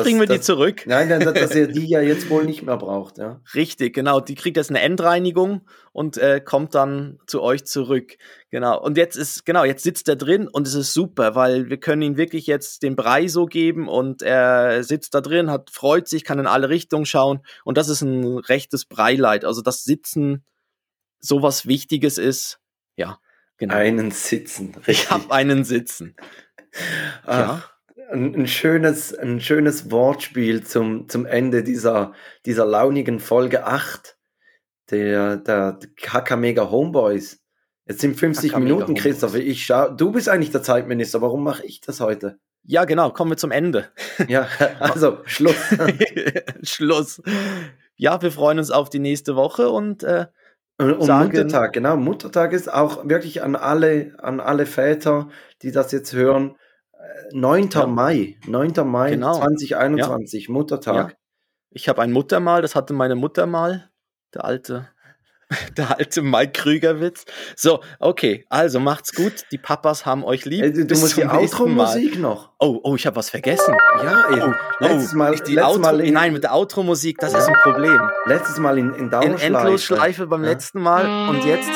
Speaker 1: Kriegen wir die
Speaker 2: das-
Speaker 1: zurück?
Speaker 2: Nein, nein, dass ihr die ja jetzt wohl nicht mehr braucht, ja.
Speaker 1: Richtig, genau. Die kriegt jetzt eine Endreinigung und äh, kommt dann zu euch zurück. Genau. Und jetzt ist, genau, jetzt sitzt er drin und es ist super, weil wir können ihm wirklich jetzt den Brei so geben und er sitzt da drin, hat, freut sich, kann in alle Richtungen schauen und das ist ein rechtes Breileid. Also das Sitzen sowas Wichtiges ist. Ja, genau.
Speaker 2: Einen Sitzen.
Speaker 1: ich
Speaker 2: Richtig.
Speaker 1: habe einen Sitzen.
Speaker 2: Ach, ein, ein, schönes, ein schönes Wortspiel zum, zum Ende dieser, dieser launigen Folge 8 der, der Kakamega Homeboys. Jetzt sind 50
Speaker 1: Kakamega
Speaker 2: Minuten,
Speaker 1: Homeboys.
Speaker 2: Christopher. Ich schau, du bist eigentlich der Zeitminister. Warum mache ich das heute?
Speaker 1: Ja, genau. Kommen wir zum Ende.
Speaker 2: Ja, also Schluss.
Speaker 1: Schluss. Ja, wir freuen uns auf die nächste Woche und äh,
Speaker 2: Und, und
Speaker 1: sagen-
Speaker 2: Muttertag, genau. Muttertag ist auch wirklich an alle, an alle Väter, die das jetzt hören. Äh, 9.
Speaker 1: Ja.
Speaker 2: Mai, 9. Mai
Speaker 1: Genau.
Speaker 2: 2021, Muttertag.
Speaker 1: Ich habe ein Muttermal, das hatte meine Mutter mal. Der alte, der alte Mike Krüger-Witz. So, okay, also macht's gut. Die Papas haben euch lieb.
Speaker 2: Ey, du,
Speaker 1: Bis
Speaker 2: musst die. Outro-Musik noch.
Speaker 1: Oh, oh, ich habe was vergessen.
Speaker 2: Ja, ey,
Speaker 1: Oh,
Speaker 2: letztes
Speaker 1: oh,
Speaker 2: Mal,
Speaker 1: ich- die
Speaker 2: letztes
Speaker 1: Outro,
Speaker 2: Mal in,
Speaker 1: nein, mit der Outro-Musik, das ist ein Problem.
Speaker 2: letztes Mal in, in
Speaker 1: In
Speaker 2: Dauerschleife.
Speaker 1: Endlosschleife beim
Speaker 2: Ja.
Speaker 1: letzten Mal und jetzt.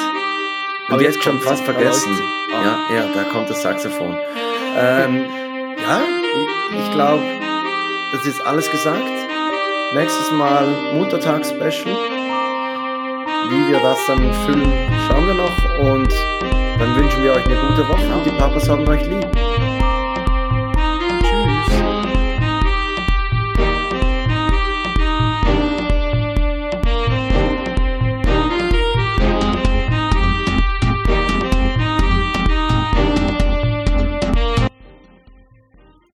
Speaker 2: Und jetzt schon fast vergessen.
Speaker 1: Ah.
Speaker 2: Ja, ja, da kommt das Saxophon. Ähm, ja, ich, ich glaube, das ist alles gesagt. Nächstes Mal Muttertag-Special. Wie wir das dann füllen, schauen wir noch. Und dann wünschen wir euch eine gute Woche. Und die Papas haben euch lieb.